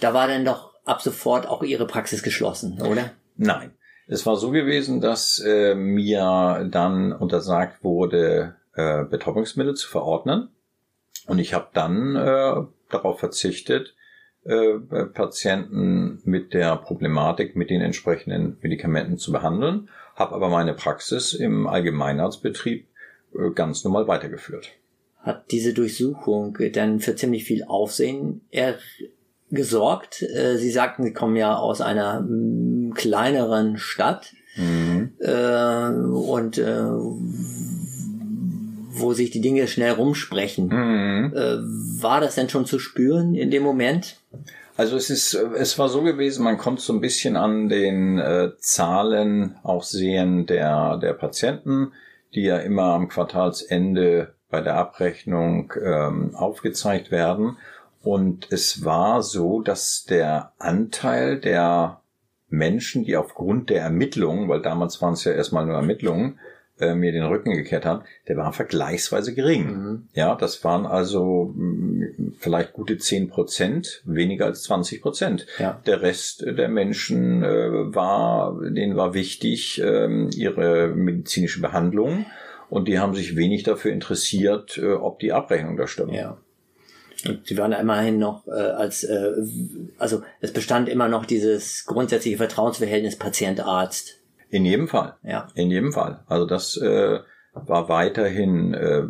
da war dann doch ab sofort auch Ihre Praxis geschlossen, oder? Nein. Es war so gewesen, dass äh, mir dann untersagt wurde, äh, Betäubungsmittel zu verordnen. Und ich habe dann äh, darauf verzichtet, äh, Patienten mit der Problematik mit den entsprechenden Medikamenten zu behandeln, habe aber meine Praxis im Allgemeinarztbetrieb äh, ganz normal weitergeführt. Hat diese Durchsuchung dann für ziemlich viel Aufsehen er gesorgt? Äh, Sie sagten, Sie kommen ja aus einer kleineren Stadt mhm. äh, und äh, wo sich die Dinge schnell rumsprechen. Mhm. War das denn schon zu spüren in dem Moment? Also es ist, es war so gewesen, man konnte so ein bisschen an den äh, Zahlen auch sehen der, der Patienten, die ja immer am Quartalsende bei der Abrechnung ähm, aufgezeigt werden. Und es war so, dass der Anteil der Menschen, die aufgrund der Ermittlungen, weil damals waren es ja erstmal nur Ermittlungen, äh, mir den Rücken gekehrt haben, der war vergleichsweise gering. Mhm. Ja, das waren also mh, mm, vielleicht gute zehn Prozent, weniger als 20 Prozent. Ja. Der Rest der Menschen äh, war, denen war wichtig, äh, ihre medizinische Behandlung und die haben sich wenig dafür interessiert, äh, ob die Abrechnung da stimmt. Ja. Und sie waren immerhin noch äh, als, äh, also es bestand immer noch dieses grundsätzliche Vertrauensverhältnis Patient-Arzt. In jedem Fall. Ja. In jedem Fall. Also das äh, war weiterhin, äh,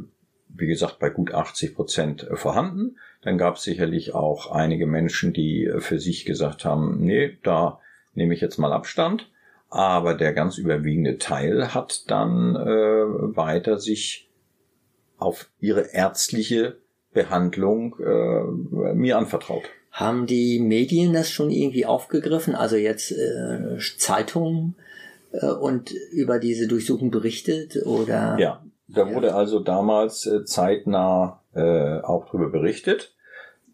wie gesagt, bei gut 80 Prozent vorhanden. Dann gab es sicherlich auch einige Menschen, die äh, für sich gesagt haben, nee, da nehme ich jetzt mal Abstand. Aber der ganz überwiegende Teil hat dann äh, weiter sich auf ihre ärztliche Behandlung äh, mir anvertraut. Haben die Medien das schon irgendwie aufgegriffen? Also jetzt äh, Zeitungen äh, und über diese Durchsuchung berichtet oder? Ja, da wurde also damals äh, zeitnah äh, auch darüber berichtet.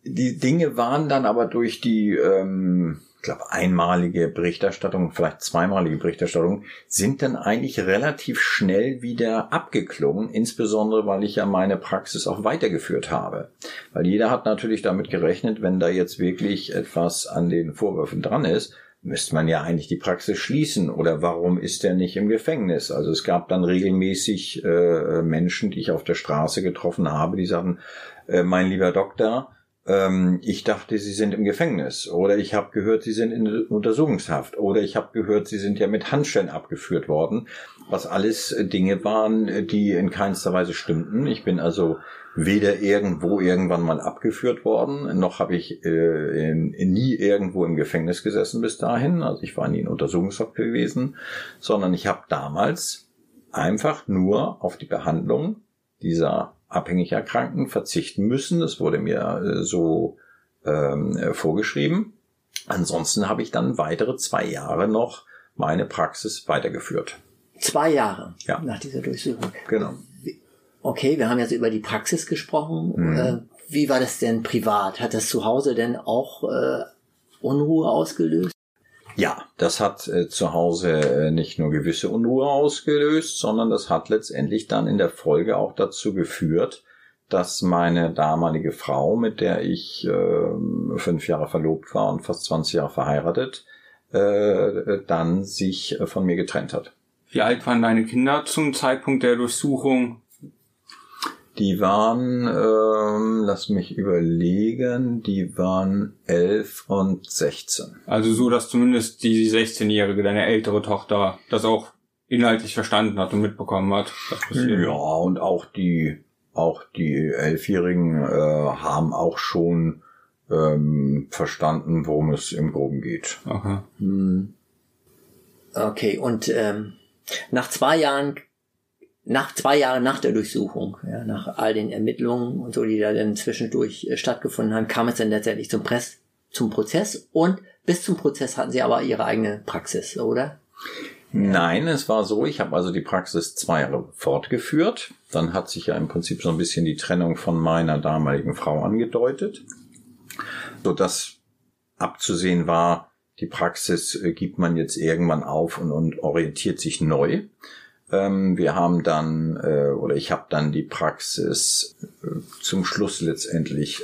Die Dinge waren dann aber durch die ähm, ich glaube, einmalige Berichterstattung, vielleicht zweimalige Berichterstattung, sind dann eigentlich relativ schnell wieder abgeklungen, insbesondere weil ich ja meine Praxis auch weitergeführt habe. Weil jeder hat natürlich damit gerechnet, wenn da jetzt wirklich etwas an den Vorwürfen dran ist, müsste man ja eigentlich die Praxis schließen oder warum ist er nicht im Gefängnis? Also es gab dann regelmäßig äh, Menschen, die ich auf der Straße getroffen habe, die sagten, äh, mein lieber Doktor, ähm, ich dachte, Sie sind im Gefängnis oder ich habe gehört, Sie sind in Untersuchungshaft oder ich habe gehört, Sie sind ja mit Handschellen abgeführt worden, was alles äh, Dinge waren, äh, die in keinster Weise stimmten. Ich bin also weder irgendwo irgendwann mal abgeführt worden, noch habe ich äh, in, nie irgendwo im Gefängnis gesessen bis dahin. Also ich war nie in Untersuchungshaft gewesen, sondern ich habe damals einfach nur auf die Behandlung dieser abhängig Erkrankten verzichten müssen. Das wurde mir äh, so ähm, äh, vorgeschrieben. Ansonsten habe ich dann weitere zwei Jahre noch meine Praxis weitergeführt. Zwei Jahre ja. nach dieser Durchsuchung. Genau. Okay, wir haben jetzt über die Praxis gesprochen. Mhm. Äh, wie war das denn privat? Hat das zu Hause denn auch äh, Unruhe ausgelöst? Ja, das hat äh, zu Hause äh, nicht nur gewisse Unruhe ausgelöst, sondern das hat letztendlich dann in der Folge auch dazu geführt, dass meine damalige Frau, mit der ich äh, fünf Jahre verlobt war und fast 20 Jahre verheiratet, äh, dann sich äh, von mir getrennt hat. Wie alt waren deine Kinder zum Zeitpunkt der Durchsuchung? Die waren, ähm, lass mich überlegen, die waren elf und sechzehn. Also so, dass zumindest die 16-jährige, deine ältere Tochter, das auch inhaltlich verstanden hat und mitbekommen hat. Ja, und auch die, auch die Elfjährigen äh, haben auch schon ähm, verstanden, worum es im Groben geht. Okay. Hm. Okay, und ähm, nach zwei Jahren nach zwei Jahren nach der Durchsuchung, ja, nach all den Ermittlungen und so, die da dann zwischendurch äh, stattgefunden haben, kam es dann letztendlich zum Press, zum Prozess und bis zum Prozess hatten sie aber ihre eigene Praxis, oder? Nein, es war so, ich habe also die Praxis zwei Jahre fortgeführt. Dann hat sich ja im Prinzip so ein bisschen die Trennung von meiner damaligen Frau angedeutet, so dass abzusehen war, die Praxis äh, gibt man jetzt irgendwann auf und, und orientiert sich neu. Ähm, wir haben dann, äh, oder ich habe dann die Praxis äh, zum Schluss letztendlich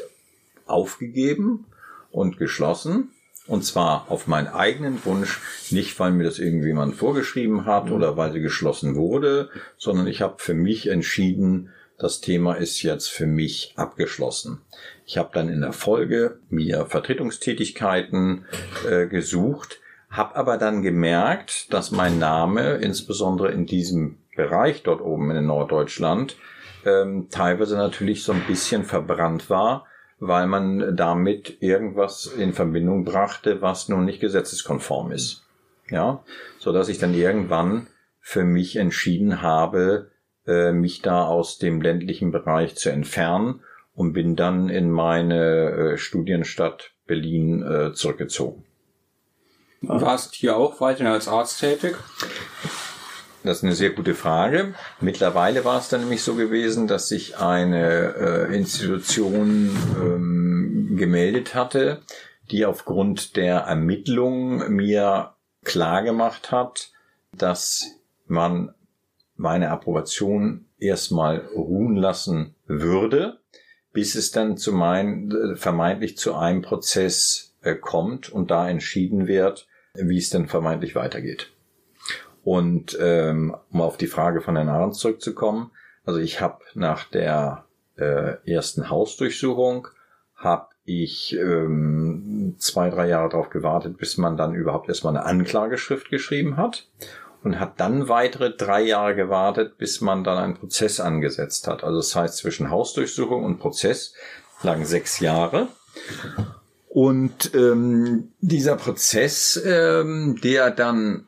aufgegeben und geschlossen. Und zwar auf meinen eigenen Wunsch, nicht weil mir das irgendjemand vorgeschrieben hat mhm. oder weil sie geschlossen wurde, sondern ich habe für mich entschieden, das Thema ist jetzt für mich abgeschlossen. Ich habe dann in der Folge mir Vertretungstätigkeiten äh, gesucht, hab aber dann gemerkt, dass mein Name, insbesondere in diesem Bereich dort oben in Norddeutschland, ähm, teilweise natürlich so ein bisschen verbrannt war, weil man damit irgendwas in Verbindung brachte, was nun nicht gesetzeskonform ist. Ja, so dass ich dann irgendwann für mich entschieden habe, äh, mich da aus dem ländlichen Bereich zu entfernen und bin dann in meine äh, Studienstadt Berlin äh, zurückgezogen. Du warst hier auch weiterhin als Arzt tätig? Das ist eine sehr gute Frage. Mittlerweile war es dann nämlich so gewesen, dass sich eine äh, Institution ähm, gemeldet hatte, die aufgrund der Ermittlung mir klargemacht hat, dass man meine Approbation erstmal ruhen lassen würde, bis es dann zu mein, äh, vermeintlich zu einem Prozess äh, kommt und da entschieden wird, wie es denn vermeintlich weitergeht. Und ähm, um auf die Frage von Herrn Ahrens zurückzukommen, also ich habe nach der äh, ersten Hausdurchsuchung habe ich ähm, zwei, drei Jahre darauf gewartet, bis man dann überhaupt erstmal eine Anklageschrift geschrieben hat und hat dann weitere drei Jahre gewartet, bis man dann einen Prozess angesetzt hat. Also das heißt, zwischen Hausdurchsuchung und Prozess lagen sechs Jahre. Und ähm, dieser Prozess, ähm, der dann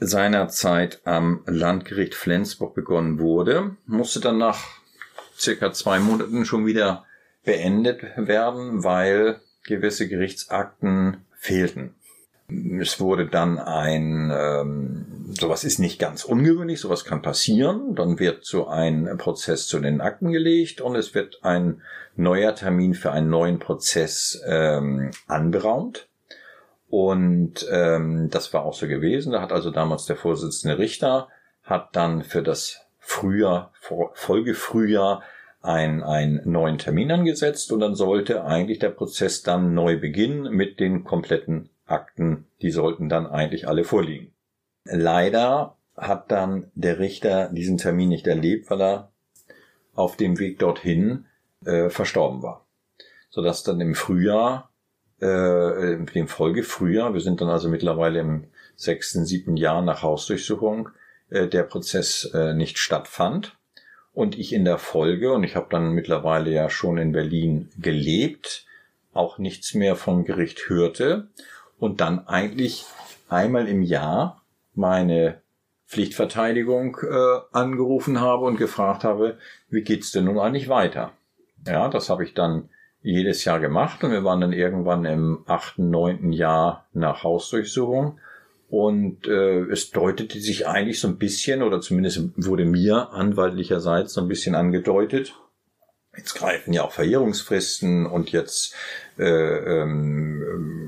seinerzeit am Landgericht Flensburg begonnen wurde, musste dann nach circa zwei Monaten schon wieder beendet werden, weil gewisse Gerichtsakten fehlten. Es wurde dann ein, ähm, sowas ist nicht ganz ungewöhnlich, sowas kann passieren. Dann wird so ein Prozess zu den Akten gelegt und es wird ein neuer Termin für einen neuen Prozess ähm, anberaumt. Und ähm, das war auch so gewesen. Da hat also damals der Vorsitzende Richter hat dann für das Frühjahr, Folgefrühjahr ein, einen neuen Termin angesetzt und dann sollte eigentlich der Prozess dann neu beginnen mit den kompletten Akten, die sollten dann eigentlich alle vorliegen. Leider hat dann der Richter diesen Termin nicht erlebt, weil er auf dem Weg dorthin äh, verstorben war. Sodass dann im Frühjahr, äh, dem Folgefrühjahr, wir sind dann also mittlerweile im sechsten, siebten Jahr nach Hausdurchsuchung, äh, der Prozess äh, nicht stattfand. Und ich in der Folge, und ich habe dann mittlerweile ja schon in Berlin gelebt, auch nichts mehr vom Gericht hörte und dann eigentlich einmal im Jahr meine Pflichtverteidigung äh, angerufen habe und gefragt habe, wie geht's denn nun eigentlich weiter? Ja, das habe ich dann jedes Jahr gemacht und wir waren dann irgendwann im achten, neunten Jahr nach Hausdurchsuchung und äh, es deutete sich eigentlich so ein bisschen oder zumindest wurde mir anwaltlicherseits so ein bisschen angedeutet. Jetzt greifen ja auch Verjährungsfristen und jetzt äh, ähm,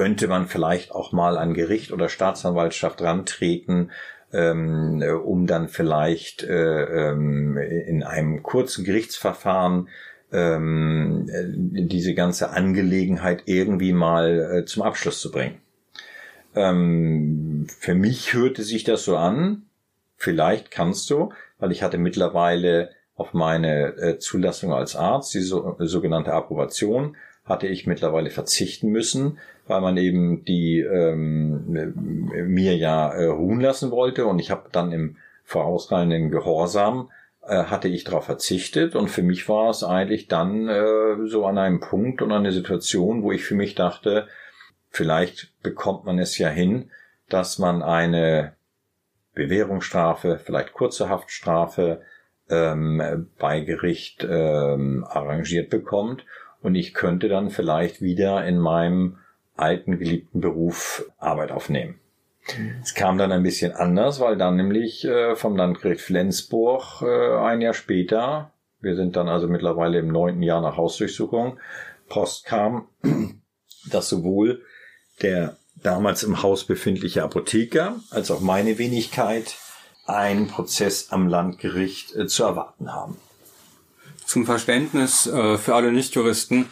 könnte man vielleicht auch mal an Gericht oder Staatsanwaltschaft rantreten, ähm, um dann vielleicht äh, ähm, in einem kurzen Gerichtsverfahren ähm, diese ganze Angelegenheit irgendwie mal äh, zum Abschluss zu bringen. Ähm, für mich hörte sich das so an, vielleicht kannst du, weil ich hatte mittlerweile auf meine äh, Zulassung als Arzt, die so, sogenannte Approbation, hatte ich mittlerweile verzichten müssen, weil man eben die ähm, mir ja äh, ruhen lassen wollte. Und ich habe dann im vorausreihenden Gehorsam äh, hatte ich darauf verzichtet. Und für mich war es eigentlich dann äh, so an einem Punkt und eine Situation, wo ich für mich dachte, vielleicht bekommt man es ja hin, dass man eine Bewährungsstrafe, vielleicht kurze Haftstrafe ähm, bei Gericht ähm, arrangiert bekommt und ich könnte dann vielleicht wieder in meinem alten geliebten Beruf Arbeit aufnehmen. Es kam dann ein bisschen anders, weil dann nämlich äh, vom Landgericht Flensburg äh, ein Jahr später, wir sind dann also mittlerweile im neunten Jahr nach Hausdurchsuchung, Post kam, dass sowohl der damals im Haus befindliche Apotheker als auch meine Wenigkeit einen Prozess am Landgericht äh, zu erwarten haben. Zum Verständnis äh, für alle Nichtjuristen,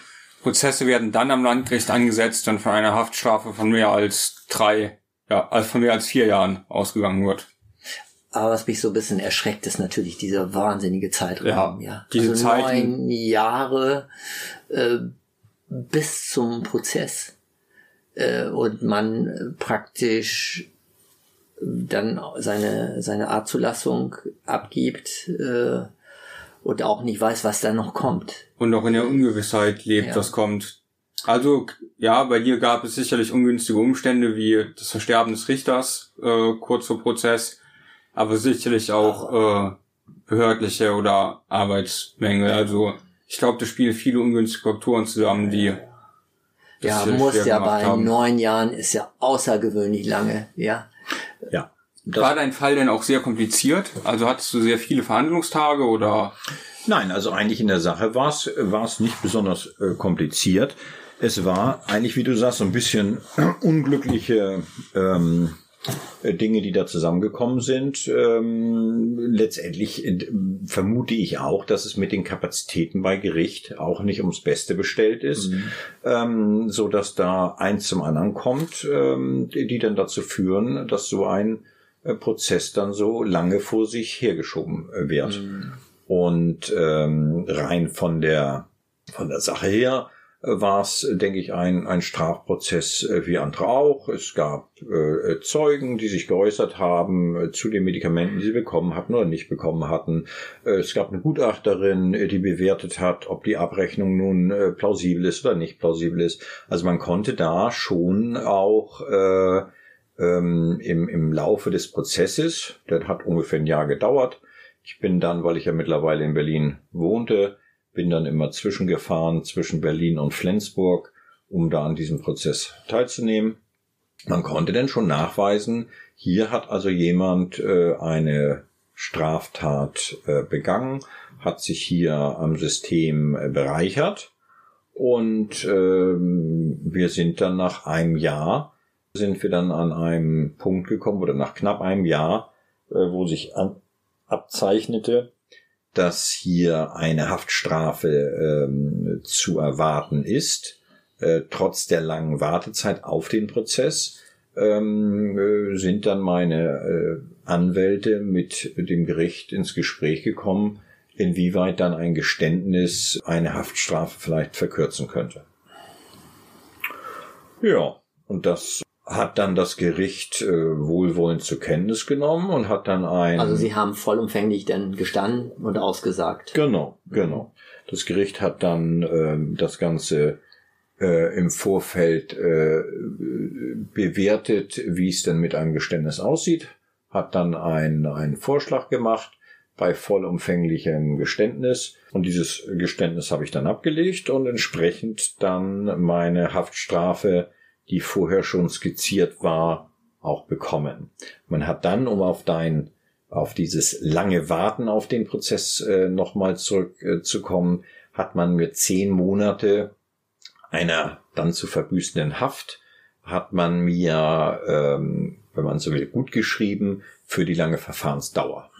Prozesse werden dann am Landgericht angesetzt, wenn von einer Haftstrafe von mehr als drei, ja, also von mehr als vier Jahren ausgegangen wird. Aber was mich so ein bisschen erschreckt, ist natürlich dieser wahnsinnige Zeitraum. Ja, ja. diese also Zeiten, neun Jahre äh, bis zum Prozess äh, und man praktisch dann seine seine Artzulassung abgibt. Äh, und auch nicht weiß, was da noch kommt. Und auch in der Ungewissheit lebt, Ja. was kommt. Also, ja, bei dir gab es sicherlich ungünstige Umstände wie das Versterben des Richters äh, kurz vor Prozess, aber sicherlich auch äh, behördliche oder Arbeitsmängel. Also ich glaube, da spielen viele ungünstige Faktoren zusammen, die das Ja, muss ja bei haben. neun Jahren ist ja außergewöhnlich lange, ja. Ja. War dein Fall denn auch sehr kompliziert? Also hattest du sehr viele Verhandlungstage oder? Nein, also eigentlich in der Sache war es war es nicht besonders äh, kompliziert. Es war eigentlich, wie du sagst, so ein bisschen unglückliche ähm, äh, Dinge, die da zusammengekommen sind. Ähm, letztendlich vermute ich auch, dass es mit den Kapazitäten bei Gericht auch nicht ums Beste bestellt ist, ähm, so dass da eins zum anderen kommt, ähm, die, die dann dazu führen, dass so ein Prozess dann so lange vor sich hergeschoben äh, wird. Und ähm, rein von der von der Sache her äh, war es, denke ich, ein, ein Strafprozess äh, wie andere auch. Es gab äh, Zeugen, die sich geäußert haben äh, zu den Medikamenten, die sie bekommen hatten oder nicht bekommen hatten. Äh, es gab eine Gutachterin, äh, die bewertet hat, ob die Abrechnung nun äh, plausibel ist oder nicht plausibel ist. Also man konnte da schon auch äh, ähm, im, im Laufe des Prozesses, der hat ungefähr ein Jahr gedauert. Ich bin dann, weil ich ja mittlerweile in Berlin wohnte, bin dann immer zwischengefahren zwischen Berlin und Flensburg, um da an diesem Prozess teilzunehmen. Man konnte denn schon nachweisen, hier hat also jemand äh, eine Straftat äh, begangen, hat sich hier am System äh, bereichert und ähm, wir sind dann nach einem Jahr sind wir dann an einem Punkt gekommen oder nach knapp einem Jahr, äh, wo sich an, abzeichnete, dass hier eine Haftstrafe ähm, zu erwarten ist. äh, trotz der langen Wartezeit auf den Prozess ähm, äh, sind dann meine äh, Anwälte mit dem Gericht ins Gespräch gekommen, inwieweit dann ein Geständnis eine Haftstrafe vielleicht verkürzen könnte. Ja, und das hat dann das Gericht äh, wohlwollend zur Kenntnis genommen und hat dann ein. Also Sie haben vollumfänglich dann gestanden und ausgesagt. Genau, genau. Das Gericht hat dann ähm, das Ganze äh, im Vorfeld äh, bewertet, wie es denn mit einem Geständnis aussieht, hat dann einen, einen Vorschlag gemacht bei vollumfänglichem Geständnis und dieses Geständnis habe ich dann abgelegt und entsprechend dann meine Haftstrafe die vorher schon skizziert war, auch bekommen. Man hat dann, um auf dein, auf dieses lange Warten auf den Prozess äh, nochmal zurückzukommen, äh, hat man mir zehn Monate einer dann zu verbüßenden Haft, hat man mir, ähm, wenn man so will, gut geschrieben für die lange Verfahrensdauer.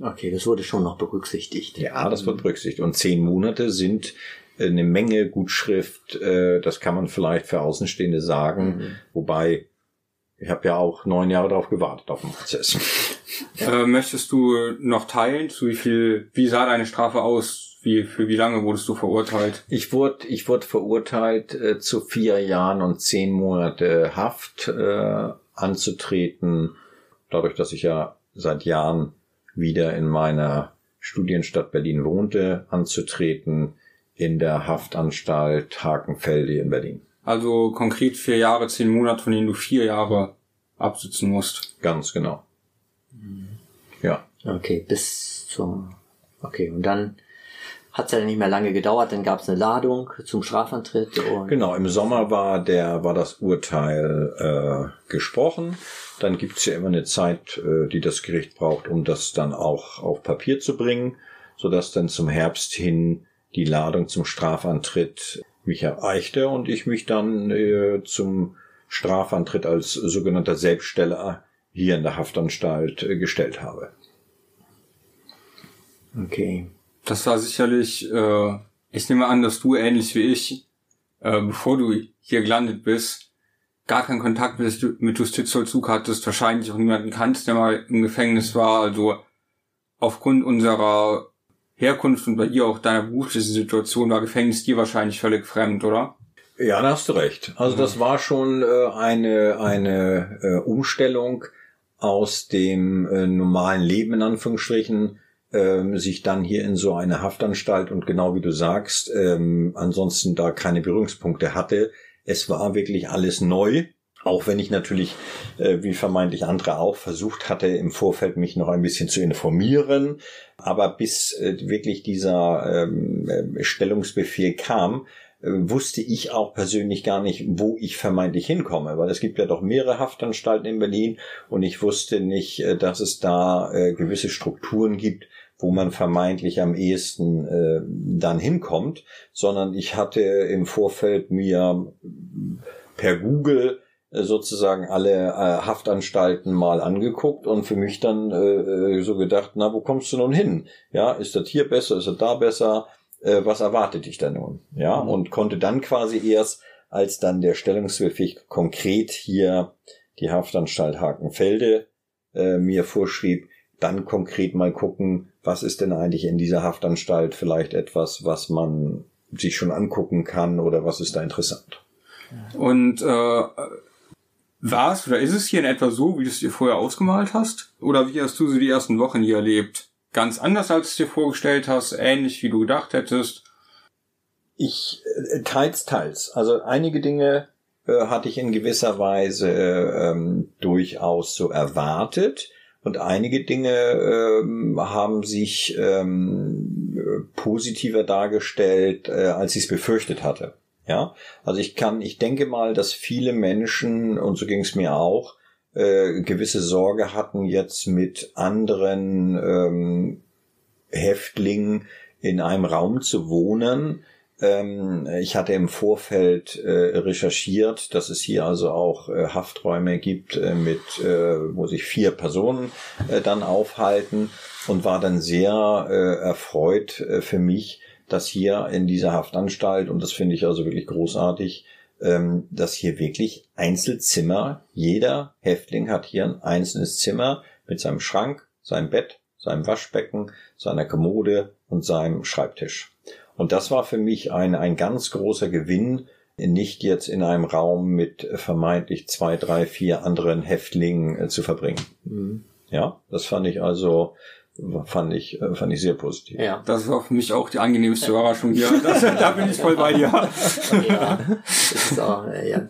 Okay, das wurde schon noch berücksichtigt. Ja, das wird berücksichtigt. Und zehn Monate sind eine Menge Gutschrift, äh, das kann man vielleicht für Außenstehende sagen, mhm. wobei ich habe ja auch neun Jahre darauf gewartet auf den Prozess. Äh, möchtest du noch teilen, zu wie viel, wie sah deine Strafe aus? Wie, für wie lange wurdest du verurteilt? Ich wurde, ich wurde verurteilt, äh, zu vier Jahren und zehn Monate Haft äh, anzutreten, dadurch, dass ich ja seit Jahren wieder in meiner Studienstadt Berlin wohnte, anzutreten in der Haftanstalt Hakenfelde in Berlin. Also konkret vier Jahre, zehn Monate, von denen du vier Jahre absitzen musst. Ganz genau. Ja. Okay, bis zum. Okay, und dann hat es ja nicht mehr lange gedauert, dann gab es eine Ladung zum Strafantritt. Und genau, im Sommer war der war das Urteil äh, gesprochen. Dann gibt es ja immer eine Zeit, äh, die das Gericht braucht, um das dann auch auf Papier zu bringen, sodass dann zum Herbst hin die Ladung zum Strafantritt mich erreichte und ich mich dann äh, zum Strafantritt als sogenannter Selbststeller hier in der Haftanstalt äh, gestellt habe. Okay. Das war sicherlich, äh, ich nehme an, dass du ähnlich wie ich, äh, bevor du hier gelandet bist, gar keinen Kontakt mit, mit Justizvollzug hattest, wahrscheinlich auch niemanden kannst, der mal im Gefängnis war. Also aufgrund unserer Herkunft und bei dir auch deiner beruflichen Situation war Gefängnis dir wahrscheinlich völlig fremd, oder? Ja, da hast du recht. Also das war schon äh, eine, eine äh, Umstellung aus dem äh, normalen Leben in Anführungsstrichen, ähm, sich dann hier in so eine Haftanstalt und genau wie du sagst, ähm, ansonsten da keine Berührungspunkte hatte. Es war wirklich alles neu auch wenn ich natürlich, äh, wie vermeintlich andere auch, versucht hatte, im Vorfeld mich noch ein bisschen zu informieren. Aber bis äh, wirklich dieser ähm, äh, Stellungsbefehl kam, äh, wusste ich auch persönlich gar nicht, wo ich vermeintlich hinkomme, weil es gibt ja doch mehrere Haftanstalten in Berlin und ich wusste nicht, äh, dass es da äh, gewisse Strukturen gibt, wo man vermeintlich am ehesten äh, dann hinkommt, sondern ich hatte im Vorfeld mir per Google sozusagen alle äh, Haftanstalten mal angeguckt und für mich dann äh, äh, so gedacht, na, wo kommst du nun hin? Ja, ist das hier besser, ist das da besser? Äh, was erwartet dich da nun? Ja, mhm. und konnte dann quasi erst, als dann der Stellungsbefehl konkret hier die Haftanstalt Hakenfelde äh, mir vorschrieb, dann konkret mal gucken, was ist denn eigentlich in dieser Haftanstalt vielleicht etwas, was man sich schon angucken kann oder was ist da interessant. Und äh, war es oder ist es hier in etwa so, wie du es dir vorher ausgemalt hast? Oder wie hast du so die ersten Wochen hier erlebt? Ganz anders, als du es dir vorgestellt hast, ähnlich wie du gedacht hättest? Ich äh, teils, teils. Also einige Dinge äh, hatte ich in gewisser Weise ähm, durchaus so erwartet. Und einige Dinge ähm, haben sich ähm, positiver dargestellt, äh, als ich es befürchtet hatte. Ja, also ich kann, ich denke mal, dass viele Menschen, und so ging es mir auch, äh, gewisse Sorge hatten, jetzt mit anderen ähm, Häftlingen in einem Raum zu wohnen. Ähm, ich hatte im Vorfeld äh, recherchiert, dass es hier also auch äh, Hafträume gibt, äh, mit, äh, wo sich vier Personen äh, dann aufhalten und war dann sehr äh, erfreut für mich, dass hier in dieser Haftanstalt, und das finde ich also wirklich großartig, ähm, dass hier wirklich Einzelzimmer, jeder Häftling hat hier ein einzelnes Zimmer mit seinem Schrank, seinem Bett, seinem Waschbecken, seiner Kommode und seinem Schreibtisch. Und das war für mich ein, ein ganz großer Gewinn, nicht jetzt in einem Raum mit vermeintlich zwei, drei, vier anderen Häftlingen äh, zu verbringen. Mhm. Ja, das fand ich also fand ich äh, fand ich sehr positiv. Ja, das war für mich auch die angenehmste Überraschung hier. Das, da bin ich voll bei dir. ja, das ist auch, äh, ja.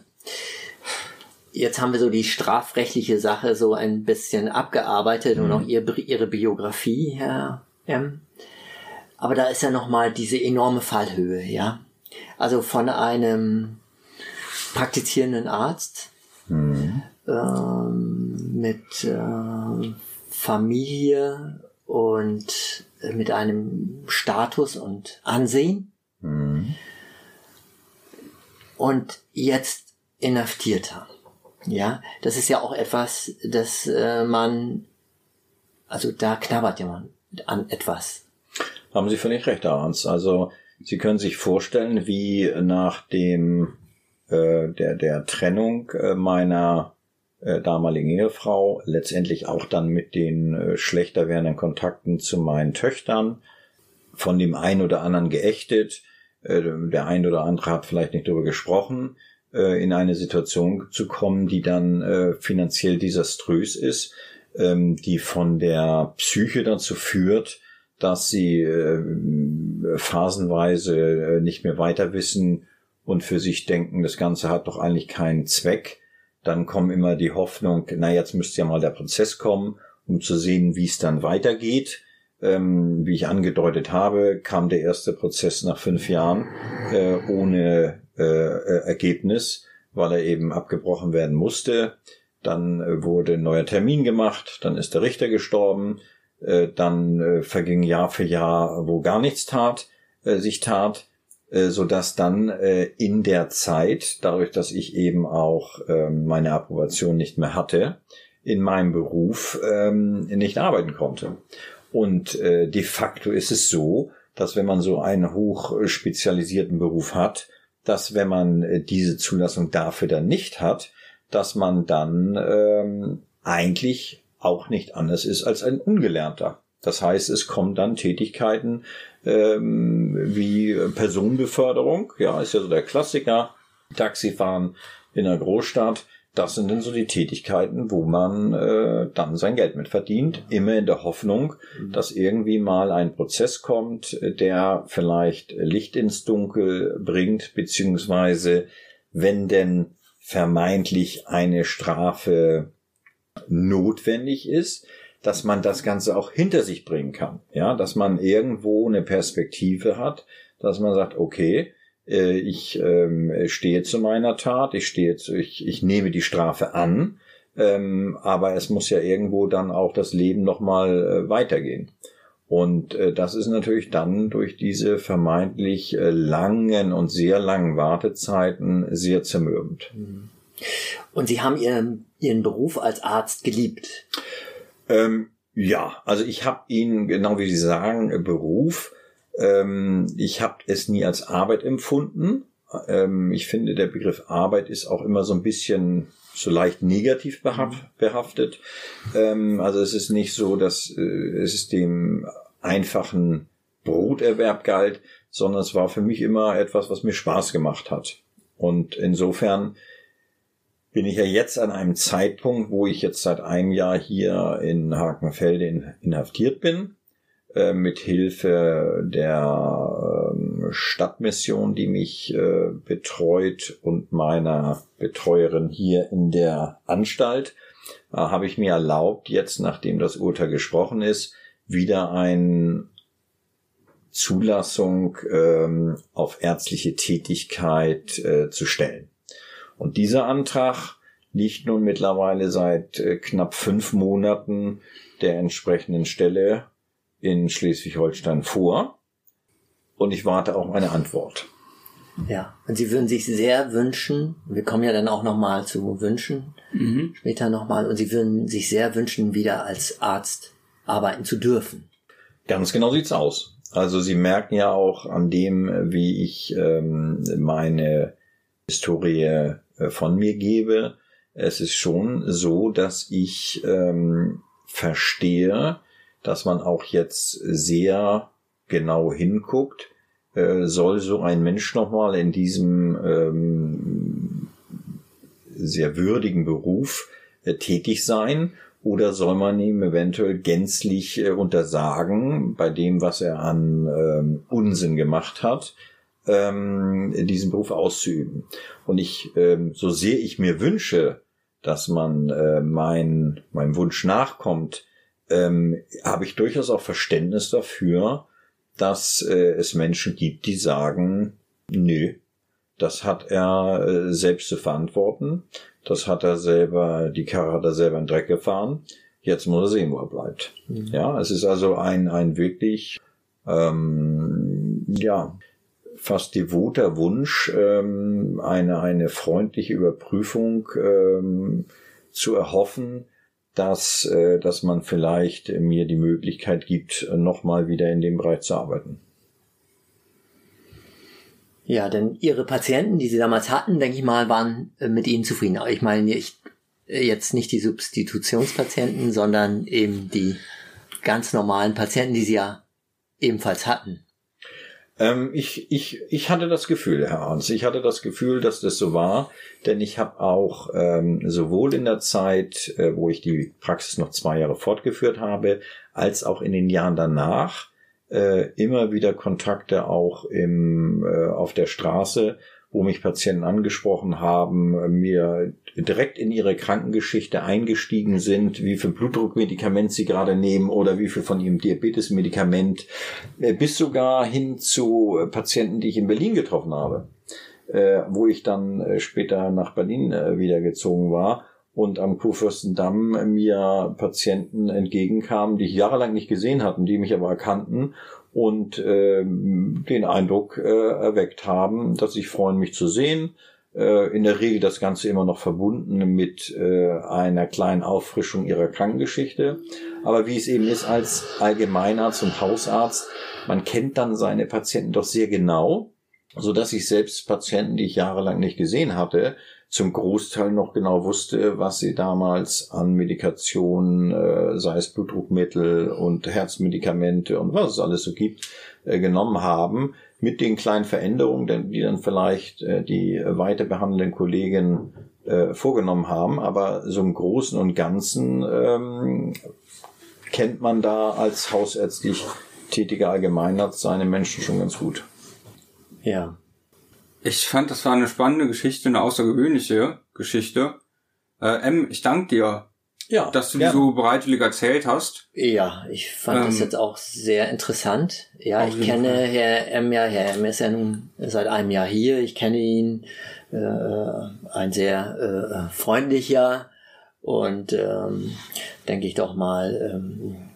Jetzt haben wir so die strafrechtliche Sache so ein bisschen abgearbeitet mhm. und auch ihr, ihre Biografie, Herr M. Aber da ist ja noch mal diese enorme Fallhöhe, ja. Also von einem praktizierenden Arzt mhm. ähm, mit äh, Familie und mit einem Status und Ansehen. Mhm. Und jetzt inhaftierter. Ja, das ist ja auch etwas, das äh, man, also da knabbert jemand an etwas. Haben Sie völlig recht, Herr Hans. Also Sie können sich vorstellen, wie nach dem äh, der der Trennung äh, meiner äh, damaligen Ehefrau letztendlich auch dann mit den äh, schlechter werdenden Kontakten zu meinen Töchtern von dem einen oder anderen geächtet. Äh, der ein oder andere hat vielleicht nicht darüber gesprochen, äh, in eine Situation zu kommen, die dann äh, finanziell desaströs ist, ähm, die von der Psyche dazu führt, dass sie äh, phasenweise äh, nicht mehr weiter wissen und für sich denken, das Ganze hat doch eigentlich keinen Zweck. Dann kommen immer die Hoffnung, na jetzt müsste ja mal der Prozess kommen, um zu sehen, wie es dann weitergeht. Ähm, wie ich angedeutet habe, kam der erste Prozess nach fünf Jahren äh, ohne äh, äh Ergebnis, weil er eben abgebrochen werden musste. Dann äh, wurde ein neuer Termin gemacht, dann ist der Richter gestorben, äh, dann verging Jahr für Jahr, wo gar nichts tat, sich tat, so dass dann äh, in der Zeit, dadurch, dass ich eben auch ähm, meine Approbation nicht mehr hatte, in meinem Beruf ähm, nicht arbeiten konnte. Und äh, de facto ist es so, dass wenn man so einen hochspezialisierten Beruf hat, dass wenn man äh, diese Zulassung dafür dann nicht hat, dass man dann ähm, eigentlich auch nicht anders ist als ein Ungelernter. Das heißt, es kommen dann Tätigkeiten ähm, wie Personenbeförderung, ja, ist ja so der Klassiker, Taxifahren in einer Großstadt. Das sind dann so die Tätigkeiten, wo man äh, dann sein Geld mit verdient, immer in der Hoffnung, dass irgendwie mal ein Prozess kommt, der vielleicht Licht ins Dunkel bringt, beziehungsweise wenn denn vermeintlich eine Strafe notwendig ist, dass man das Ganze auch hinter sich bringen kann. Ja, dass man irgendwo eine Perspektive hat, dass man sagt, okay, äh, ich ähm, stehe zu meiner Tat, ich stehe zu, ich, ich nehme die Strafe an, ähm, aber es muss ja irgendwo dann auch das Leben nochmal äh, weitergehen. Und äh, das ist natürlich dann durch diese vermeintlich langen und sehr langen Wartezeiten sehr zermürbend. Mhm. Und Sie haben Ihren, Ihren Beruf als Arzt geliebt? Ähm, ja, also ich habe ihn, genau wie Sie sagen, äh, Beruf. Ähm, ich habe es nie als Arbeit empfunden. Ähm, ich finde, der Begriff Arbeit ist auch immer so ein bisschen so leicht negativ behaftet. Ähm, also es ist nicht so, dass äh, es dem einfachen Broterwerb galt, sondern es war für mich immer etwas, was mir Spaß gemacht hat. Und insofern bin ich ja jetzt an einem Zeitpunkt, wo ich jetzt seit einem Jahr hier in Hakenfelde inhaftiert bin, äh, mit Hilfe der äh, Stadtmission, die mich äh, betreut und meiner Betreuerin hier in der Anstalt, äh, habe ich mir erlaubt, jetzt nachdem das Urteil gesprochen ist, wieder ein Zulassung ähm, auf ärztliche Tätigkeit äh, zu stellen. Und dieser Antrag liegt nun mittlerweile seit äh, knapp fünf Monaten der entsprechenden Stelle in Schleswig-Holstein vor. Und ich warte auf eine Antwort. Ja, und Sie würden sich sehr wünschen, wir kommen ja dann auch nochmal zu Wünschen, mhm. später nochmal, und Sie würden sich sehr wünschen, wieder als Arzt arbeiten zu dürfen. Ganz genau sieht's aus. Also Sie merken ja auch an dem, wie ich ähm, meine Historie von mir gebe. Es ist schon so, dass ich ähm, verstehe, dass man auch jetzt sehr genau hinguckt, äh, soll so ein Mensch nochmal in diesem ähm, sehr würdigen Beruf äh, tätig sein? Oder soll man ihm eventuell gänzlich äh, untersagen bei dem, was er an ähm, Unsinn gemacht hat, ähm, diesen Beruf auszuüben. Und ich, ähm, so sehr ich mir wünsche, dass man äh, mein, meinem Wunsch nachkommt, ähm, habe ich durchaus auch Verständnis dafür, dass äh, es Menschen gibt, die sagen, nö, das hat er äh, selbst zu verantworten. Das hat er selber, die Karre hat er selber in den Dreck gefahren. Jetzt muss er sehen, wo er bleibt. Mhm. Ja, es ist also ein, ein wirklich, ähm, ja, fast devoter Wunsch, ähm, eine, eine freundliche Überprüfung ähm, zu erhoffen, dass, äh, dass man vielleicht mir die Möglichkeit gibt, nochmal wieder in dem Bereich zu arbeiten. Ja, denn Ihre Patienten, die Sie damals hatten, denke ich mal, waren äh, mit Ihnen zufrieden. Aber ich meine ich, äh, jetzt nicht die Substitutionspatienten, sondern eben die ganz normalen Patienten, die Sie ja ebenfalls hatten. Ähm, ich, ich, ich hatte das Gefühl, Herr Arns, ich hatte das Gefühl, dass das so war, denn ich habe auch ähm, sowohl in der Zeit, äh, wo ich die Praxis noch zwei Jahre fortgeführt habe, als auch in den Jahren danach äh, immer wieder Kontakte auch im, äh, auf der Straße wo mich Patienten angesprochen haben, mir direkt in ihre Krankengeschichte eingestiegen sind, wie viel Blutdruckmedikament sie gerade nehmen oder wie viel von ihrem Diabetesmedikament, äh, bis sogar hin zu Patienten, die ich in Berlin getroffen habe, äh, wo ich dann äh, später nach Berlin wieder gezogen war und am Kurfürstendamm mir Patienten entgegenkamen, die ich jahrelang nicht gesehen hatten, die mich aber erkannten und äh, den Eindruck äh, erweckt haben, dass sich freuen, mich zu sehen. Äh, in der Regel das Ganze immer noch verbunden mit äh, einer kleinen Auffrischung ihrer Krankengeschichte. Aber wie es eben ist als Allgemeinarzt und Hausarzt, man kennt dann seine Patienten doch sehr genau, so dass ich selbst Patienten, die ich jahrelang nicht gesehen hatte, zum Großteil noch genau wusste, was sie damals an Medikationen, äh, sei es Blutdruckmittel und Herzmedikamente und was es alles so gibt, äh, genommen haben, mit den kleinen Veränderungen, die dann vielleicht äh, die weiter behandelnden Kollegen äh, vorgenommen haben. Aber so im Großen und Ganzen ähm, kennt man da als hausärztlich tätiger Allgemeinarzt seine Menschen schon ganz gut. Ja. Ich fand, das war eine spannende Geschichte, eine außergewöhnliche Geschichte. Äh, M, ich danke dir, ja, dass du die so bereitwillig erzählt hast. Ja, ich fand ähm, das jetzt auch sehr interessant. Ja, ich kenne Fall. Herr M ja, Herr M ist ja nun seit einem Jahr hier. Ich kenne ihn, äh, ein sehr äh, freundlicher und ähm, denke ich doch mal ähm,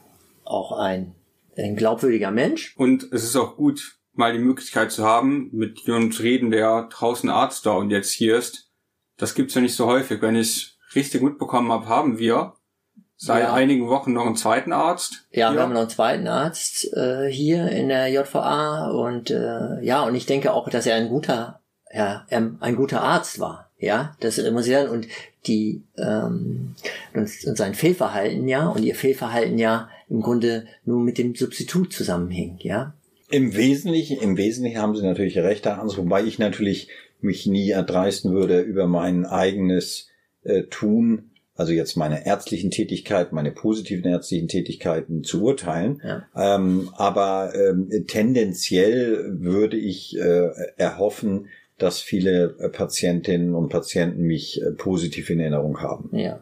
auch ein, ein glaubwürdiger Mensch. Und es ist auch gut, mal die Möglichkeit zu haben, mit jemandem zu reden, der draußen Arzt da und jetzt hier ist. Das gibt's ja nicht so häufig. Wenn ich richtig mitbekommen habe, haben wir seit ja. einigen Wochen noch einen zweiten Arzt. Ja, hier. wir haben noch einen zweiten Arzt äh, hier in der JVA und äh, ja, und ich denke auch, dass er ein guter, ja, ein guter Arzt war. Ja, das muss ich sagen. Und die ähm, und, und sein Fehlverhalten ja und ihr Fehlverhalten ja im Grunde nur mit dem Substitut zusammenhängt, ja. Im Wesentlichen, im Wesentlichen haben Sie natürlich recht, Herr Hans, wobei ich natürlich mich nie erdreisten würde, über mein eigenes äh, Tun, also jetzt meine ärztlichen Tätigkeiten, meine positiven ärztlichen Tätigkeiten zu urteilen. Ja. Ähm, aber ähm, tendenziell würde ich äh, erhoffen, dass viele äh, Patientinnen und Patienten mich äh, positiv in Erinnerung haben. Ja.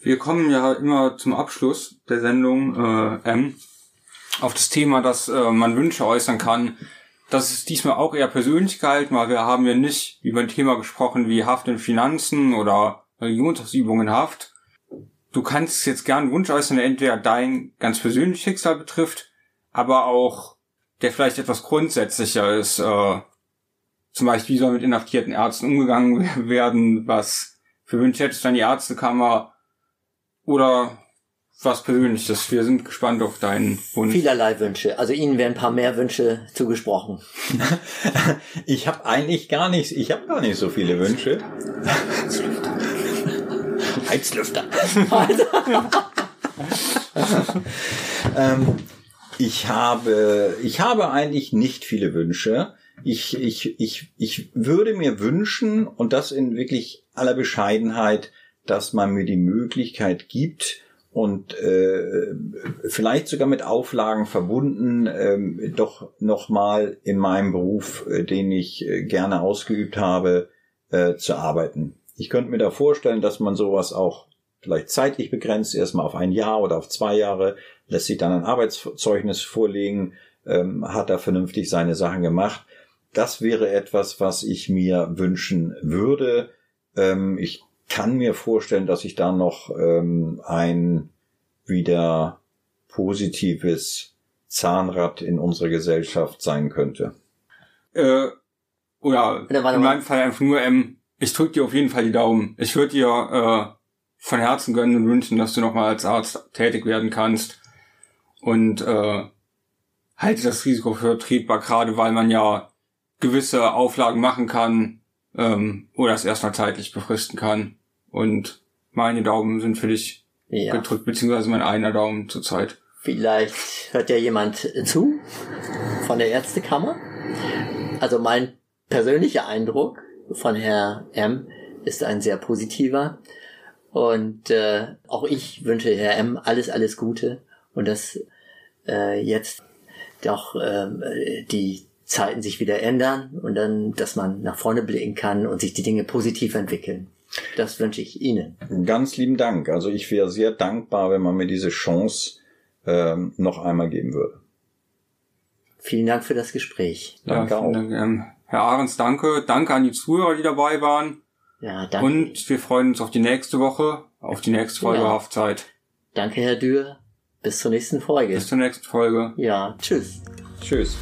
Wir kommen ja immer zum Abschluss der Sendung äh, M auf das Thema, dass äh, man Wünsche äußern kann. Das ist diesmal auch eher persönlich gehalten, weil wir haben ja nicht über ein Thema gesprochen wie Haft in Finanzen oder Religionsausübungen Haft. Du kannst jetzt gern einen Wunsch äußern, der entweder dein ganz persönliches Schicksal betrifft, aber auch der vielleicht etwas grundsätzlicher ist. Äh, zum Beispiel, wie soll mit inhaftierten Ärzten umgegangen werden, was für Wünsche hättest du an die Ärztekammer oder was Persönliches. Wir sind gespannt auf deinen Wunsch. Vielerlei Wünsche. Also Ihnen werden ein paar mehr Wünsche zugesprochen. Ich habe eigentlich gar nicht, ich habe gar nicht so viele Wünsche. Heizlüfter. ähm, ich habe, ich habe eigentlich nicht viele Wünsche. Ich, ich, ich, ich würde mir wünschen, und das in wirklich aller Bescheidenheit, dass man mir die Möglichkeit gibt, und äh, vielleicht sogar mit Auflagen verbunden, ähm, doch nochmal in meinem Beruf, äh, den ich äh, gerne ausgeübt habe, äh, zu arbeiten. Ich könnte mir da vorstellen, dass man sowas auch vielleicht zeitlich begrenzt, erstmal auf ein Jahr oder auf zwei Jahre, lässt sich dann ein Arbeitszeugnis vorlegen, ähm, hat da vernünftig seine Sachen gemacht. Das wäre etwas, was ich mir wünschen würde. Ähm, ich kann mir vorstellen, dass ich da noch ähm, ein wieder positives Zahnrad in unserer Gesellschaft sein könnte. Äh, oder Oder warte in meinem Fall einfach nur, ähm, ich drück dir auf jeden Fall die Daumen. Ich würde dir äh, von Herzen gönnen und wünschen, dass du nochmal als Arzt tätig werden kannst. Und äh, halte das Risiko für vertretbar, gerade weil man ja gewisse Auflagen machen kann ähm, oder es erstmal zeitlich befristen kann. Und meine Daumen sind für dich Ja. gedrückt, beziehungsweise mein einer Daumen zurzeit. Vielleicht hört ja jemand zu von der Ärztekammer. Also mein persönlicher Eindruck von Herr M ist ein sehr positiver. Und äh, auch ich wünsche Herr M alles, alles Gute und dass äh, jetzt doch äh, die Zeiten sich wieder ändern und dann, dass man nach vorne blicken kann und sich die Dinge positiv entwickeln. Das wünsche ich Ihnen. Ganz lieben Dank. Also ich wäre sehr dankbar, wenn man mir diese Chance ähm, noch einmal geben würde. Vielen Dank für das Gespräch. Danke ja, auch. Dank, ähm, Herr Ahrens, danke. Danke an die Zuhörer, die dabei waren. Ja, danke. Und wir freuen uns auf die nächste Woche, auf die nächste Folge Ja. Haftzeit. Danke, Herr Dürr. Bis zur nächsten Folge. Bis zur nächsten Folge. Ja, tschüss. Tschüss.